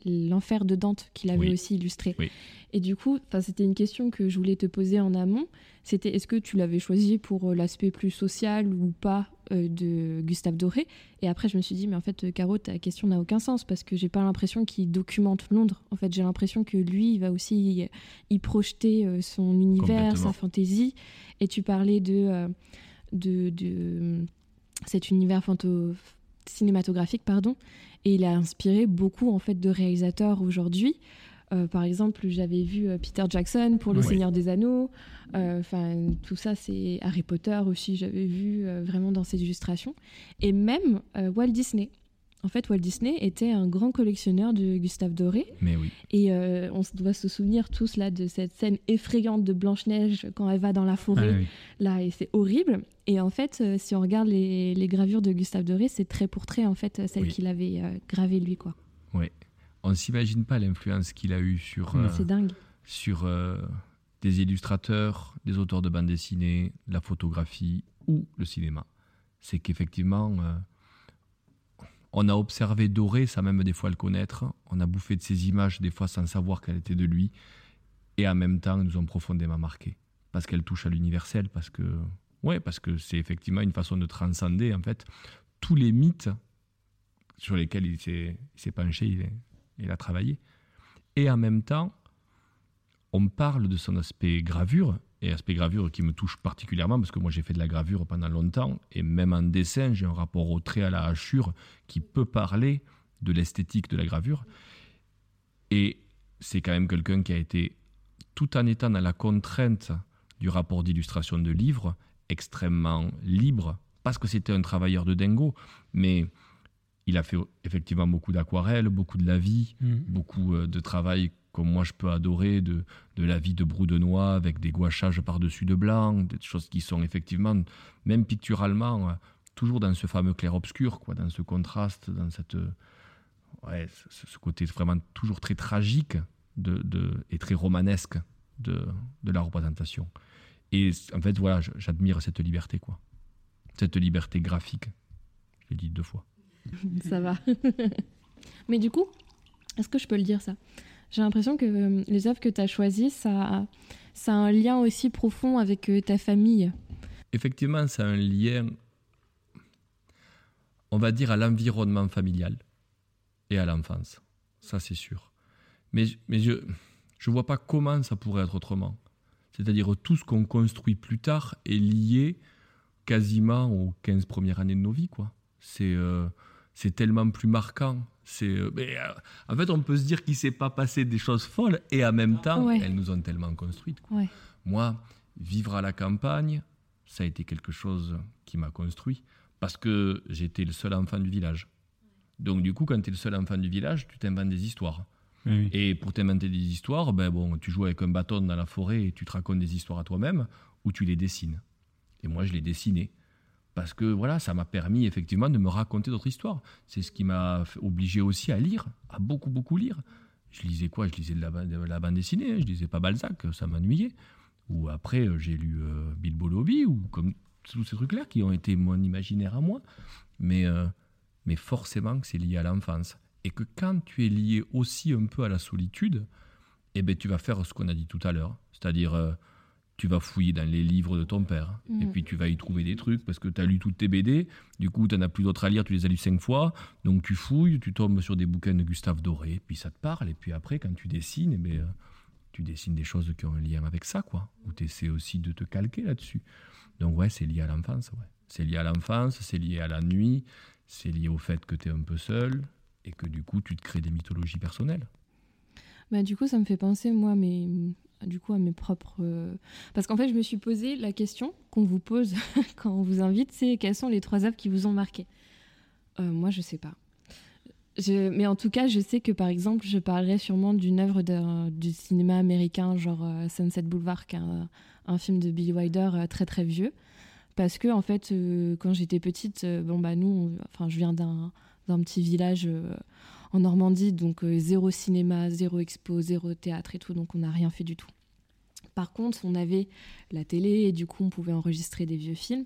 l'enfer de Dante qu'il avait Oui. aussi illustré. Oui. Et du coup, c'était une question que je voulais te poser en amont. C'était est-ce que tu l'avais choisi pour euh, l'aspect plus social ou pas euh, de Gustave Doré? Et après, je me suis dit, mais en fait, Caro, ta question n'a aucun sens parce que j'ai pas l'impression qu'il documente Londres. En fait, j'ai l'impression que lui, il va aussi y, y projeter son univers, sa fantaisie. Et tu parlais de, euh, de, de cet univers fanto- cinématographique, pardon, et il a inspiré beaucoup en fait de réalisateurs aujourd'hui. Euh, par exemple, j'avais vu euh, Peter Jackson pour Le Oui. Seigneur des Anneaux. Euh, Enfin, tout ça, c'est Harry Potter aussi. J'avais vu euh, vraiment dans ses illustrations, et même Walt Disney. En fait, Walt Disney était un grand collectionneur de Gustave Doré. Mais oui. Et euh, on doit se souvenir tous là de cette scène effrayante de Blanche-Neige quand elle va dans la Ah, forêt. oui. Là, et c'est horrible. Et en fait, euh, si on regarde les, les gravures de Gustave Doré, c'est trait pour trait, en fait, euh, celle Oui. qu'il avait euh, gravée lui, quoi. On ne s'imagine pas l'influence qu'il a eue sur, C'est dingue. sur des illustrateurs, des auteurs de bande dessinée, la photographie ou le cinéma. C'est qu'effectivement, on a observé Doré sans même des fois le connaître, on a bouffé de ses images des fois sans savoir qu'elle était de lui, et en même temps, nous ont profondément marqué parce qu'elle touche à l'universel, parce que ouais, parce que c'est effectivement une façon de transcender en fait tous les mythes sur lesquels il s'est, penché, il, il a travaillé. Et en même temps, on parle de son aspect gravure, et aspect gravure qui me touche particulièrement, parce que moi j'ai fait de la gravure pendant longtemps, et même en dessin, j'ai un rapport au trait, à la hachure, qui peut parler de l'esthétique de la gravure. Et c'est quand même quelqu'un qui a été, tout en étant dans la contrainte du rapport d'illustration de livres, extrêmement libre, parce que c'était un travailleur de dingo, mais il a fait effectivement beaucoup d'aquarelles, beaucoup de la vie, Mhm. beaucoup euh, de travail comme moi je peux adorer, de, de la vie de Broudenois avec des gouachages par-dessus de blanc, des choses qui sont effectivement, même picturalement, euh, toujours dans ce fameux clair-obscur, quoi, dans ce contraste, dans cette, ouais, ce, ce côté vraiment toujours très tragique de, de- et très romanesque de, de la représentation. Et en fait, voilà, j'admire cette liberté, quoi. Cette liberté graphique. Je l'ai dit deux fois. ça va. (laughs) Mais du coup, est-ce que je peux le dire ça? J'ai l'impression que euh, les œuvres que tu as choisies, ça, ça a un lien aussi profond avec euh, ta famille. Effectivement, c'est un lien, on va dire, à l'environnement familial et à l'enfance. Ça, c'est sûr. Mais, mais je ne vois pas comment ça pourrait être autrement. C'est-à-dire tout ce qu'on construit plus tard est lié quasiment aux 15 premières années de nos vies. C'est euh, c'est tellement plus marquant. C'est, euh, mais, euh, en fait, on peut se dire qu'il ne s'est pas passé des choses folles et en même temps, Ouais. elles nous ont tellement construites. quoi. Ouais. Moi, vivre à la campagne, ça a été quelque chose qui m'a construit parce que j'étais le seul enfant du village. Donc du coup, quand tu es le seul enfant du village, tu t'inventes des histoires. Oui. Et pour t'inventer des histoires, ben bon, tu joues avec un bâton dans la forêt et tu te racontes des histoires à toi-même ou tu les dessines. Et moi, je les dessinais. Parce que voilà, ça m'a permis effectivement de me raconter d'autres histoires. C'est ce qui m'a obligé aussi à lire, à beaucoup, beaucoup lire. Je lisais quoi? Je lisais de la, bande- de la bande dessinée, hein. je lisais pas Balzac, ça m'ennuyait. Ou après, euh, j'ai lu euh, Bilbo Lobby, ou comme tous ces trucs-là qui ont été mon imaginaire à moi. Mais, euh, mais forcément que c'est lié à l'enfance. Et que quand tu es lié aussi un peu à la solitude, eh ben, tu vas faire ce qu'on a dit tout à l'heure. C'est-à-dire, euh, tu vas fouiller dans les livres de ton père. Et Mhm. puis tu vas y trouver des trucs parce que tu as lu toutes tes BD. Du coup, tu n'en as plus d'autres à lire, tu les as lus cinq fois. Donc tu fouilles, tu tombes sur des bouquins de Gustave Doré, puis ça te parle. Et puis après, quand tu dessines, eh ben, euh, tu dessines des choses qui ont un lien avec ça, quoi. Ou tu essaies aussi de te calquer là-dessus. Donc ouais, c'est lié à l'enfance, ouais. C'est lié à l'enfance, c'est lié à la nuit, c'est lié au fait que tu es un peu seul et que du coup, tu te crées des mythologies personnelles. Bah, du coup, ça me fait penser, moi, mes, du coup, à mes propres. euh, Parce qu'en fait, je me suis posé la question qu'on vous pose (laughs) quand on vous invite c'est quelles sont les trois œuvres qui vous ont marqué? Euh, Moi, je sais pas. Mais en tout cas, je sais que par exemple, je parlerai sûrement d'une œuvre du cinéma américain, genre euh, Sunset Boulevard, un, film de Billy Wilder très très vieux. Parce que, en fait, quand j'étais petite, bon, bah, nous, enfin, je viens d'un petit village en Normandie, donc euh, zéro cinéma, zéro expo, zéro théâtre et tout, donc on n'a rien fait du tout. Par contre, on avait la télé et du coup, on pouvait enregistrer des vieux films.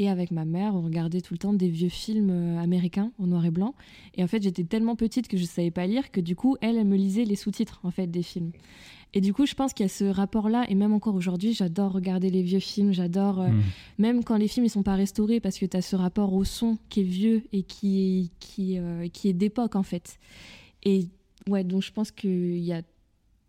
Et avec ma mère, on regardait tout le temps des vieux films euh, américains en noir et blanc. Et en fait, j'étais tellement petite que je savais pas lire que du coup, elle, elle me lisait les sous-titres en fait des films. Et du coup, je pense qu'il y a ce rapport-là. Et même encore aujourd'hui, j'adore regarder les vieux films. J'adore, euh, Mhm. même quand les films ils sont pas restaurés, parce que tu as ce rapport au son qui est vieux et qui est, qui, euh, qui est d'époque en fait. Et ouais, donc je pense qu'il y a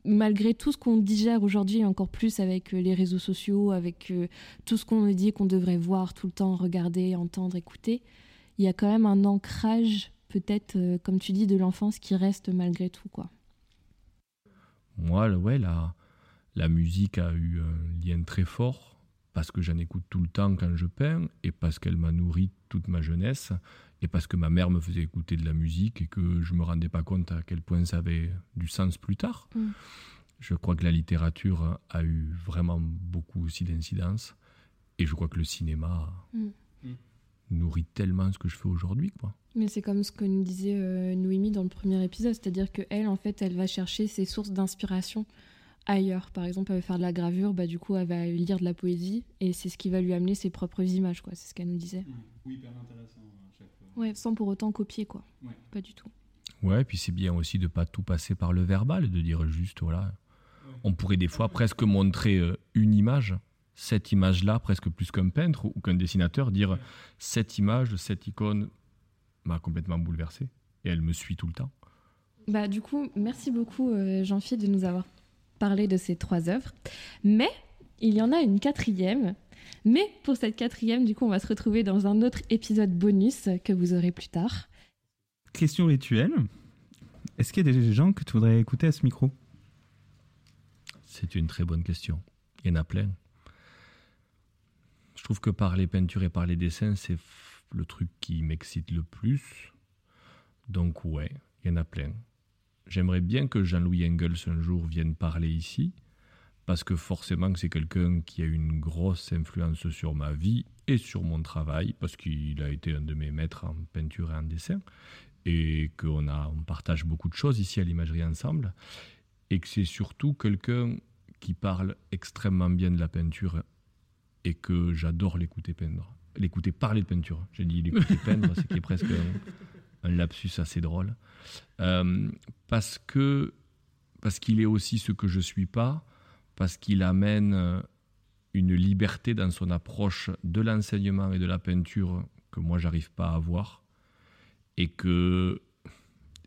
malgré tout ce qu'on digère aujourd'hui, et encore plus avec euh, les réseaux sociaux, avec euh, tout ce qu'on nous dit qu'on devrait voir tout le temps, regarder, entendre, écouter, il y a quand même un ancrage, peut-être, euh, comme tu dis, de l'enfance qui reste malgré tout. quoi. Moi, ouais, la, la musique a eu un lien très fort parce que j'en écoute tout le temps quand je peins et parce qu'elle m'a nourri toute ma jeunesse et parce que ma mère me faisait écouter de la musique et que je me rendais pas compte à quel point ça avait du sens plus tard. Mm. Je crois que la littérature a eu vraiment beaucoup aussi d'incidence et je crois que le cinéma Mm. nourrit tellement ce que je fais aujourd'hui, quoi. Mais c'est comme ce que nous disait euh, Noémie dans le premier épisode, c'est-à-dire que elle, en fait, elle va chercher ses sources d'inspiration ailleurs. Par exemple, elle veut faire de la gravure, bah, du coup, elle va lire de la poésie et c'est ce qui va lui amener ses propres images, quoi. C'est ce qu'elle nous disait. Oui, hyper intéressant à chaque fois. Ouais, sans pour autant copier, quoi. Ouais. Pas du tout. Ouais, puis c'est bien aussi de pas tout passer par le verbal, de dire juste, voilà. On pourrait des fois presque montrer euh, une image, cette image-là, presque plus qu'un peintre ou qu'un dessinateur, dire cette image, cette icône m'a complètement bouleversé et elle me suit tout le temps. Bah, du coup, merci beaucoup, euh, Jean-Philippe, de nous avoir parlé de ces trois œuvres. Mais il y en a une quatrième. Mais pour cette quatrième, du coup, on va se retrouver dans un autre épisode bonus que vous aurez plus tard. Question rituelle. Est-ce qu'il y a des gens que tu voudrais écouter à ce micro? C'est une très bonne question. Il y en a plein. Je trouve que par les peintures et par les dessins, c'est le truc qui m'excite le plus. Donc ouais, il y en a plein. J'aimerais bien que Jean-Louis Engels un jour vienne parler ici, parce que forcément c'est quelqu'un qui a une grosse influence sur ma vie et sur mon travail, parce qu'il a été un de mes maîtres en peinture et en dessin, et qu'on on partage beaucoup de choses ici à l'imagerie ensemble, et que c'est surtout quelqu'un qui parle extrêmement bien de la peinture et que j'adore l'écouter peindre. L'écouter parler de peinture. J'ai dit l'écouter (laughs) peindre, ce qui est presque un, un lapsus assez drôle. Euh, parce que parce qu'il est aussi ce que je suis pas, parce qu'il amène euh, une liberté dans son approche de l'enseignement et de la peinture que moi j'arrive pas à avoir, et que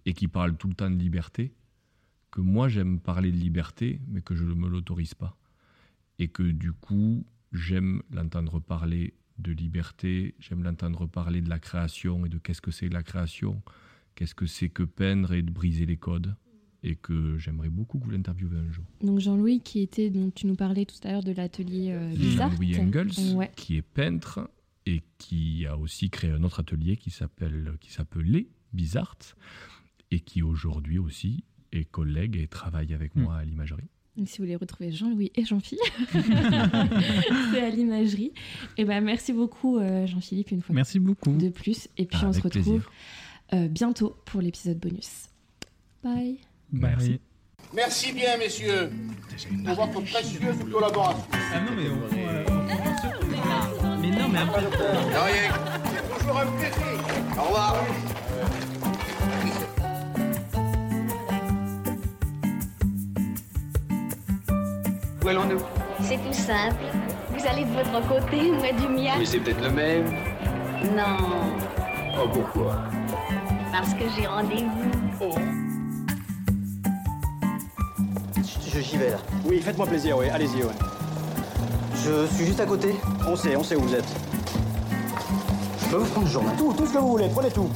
et qui parle tout le temps de liberté, que moi j'aime parler de liberté, mais que je ne me l'autorise pas, et que du coup j'aime l'entendre parler de liberté, j'aime l'entendre parler de la création et de qu'est-ce que c'est la création, qu'est-ce que c'est que peindre et de briser les codes, et que j'aimerais beaucoup que vous l'interviewez un jour. Donc Jean-Louis, qui était, dont tu nous parlais tout à l'heure de l'atelier euh, Bizarre. Jean-Louis Engels, Ouais. qui est peintre et qui a aussi créé un autre atelier qui s'appelle qui s'appelait Bizart et qui aujourd'hui aussi est collègue et travaille avec moi à l'imagerie. Donc, si vous voulez retrouver Jean-Louis et Jean-Philippe, (laughs) c'est à l'imagerie. Et ben merci beaucoup euh, Jean-Philippe une fois Merci beaucoup. de plus. Et puis on Avec se retrouve euh, bientôt pour l'épisode bonus. Bye. Merci. Merci bien, messieurs, pour votre précieuse collaboration. Ah non, mais on Mais non, mais De rien. C'est toujours un plaisir. Au revoir. Où allons-nous C'est tout simple. Vous allez de votre côté, moi du mien. Mais c'est peut-être le même. Non, Oh, pourquoi? Parce que j'ai rendez-vous. Je j'y vais là. Oui, faites-moi plaisir, oui, allez-y, ouais. Je suis juste à côté. On sait, on sait où vous êtes. Je peux vous prendre le journal Tout, tout ce que vous voulez, prenez tout.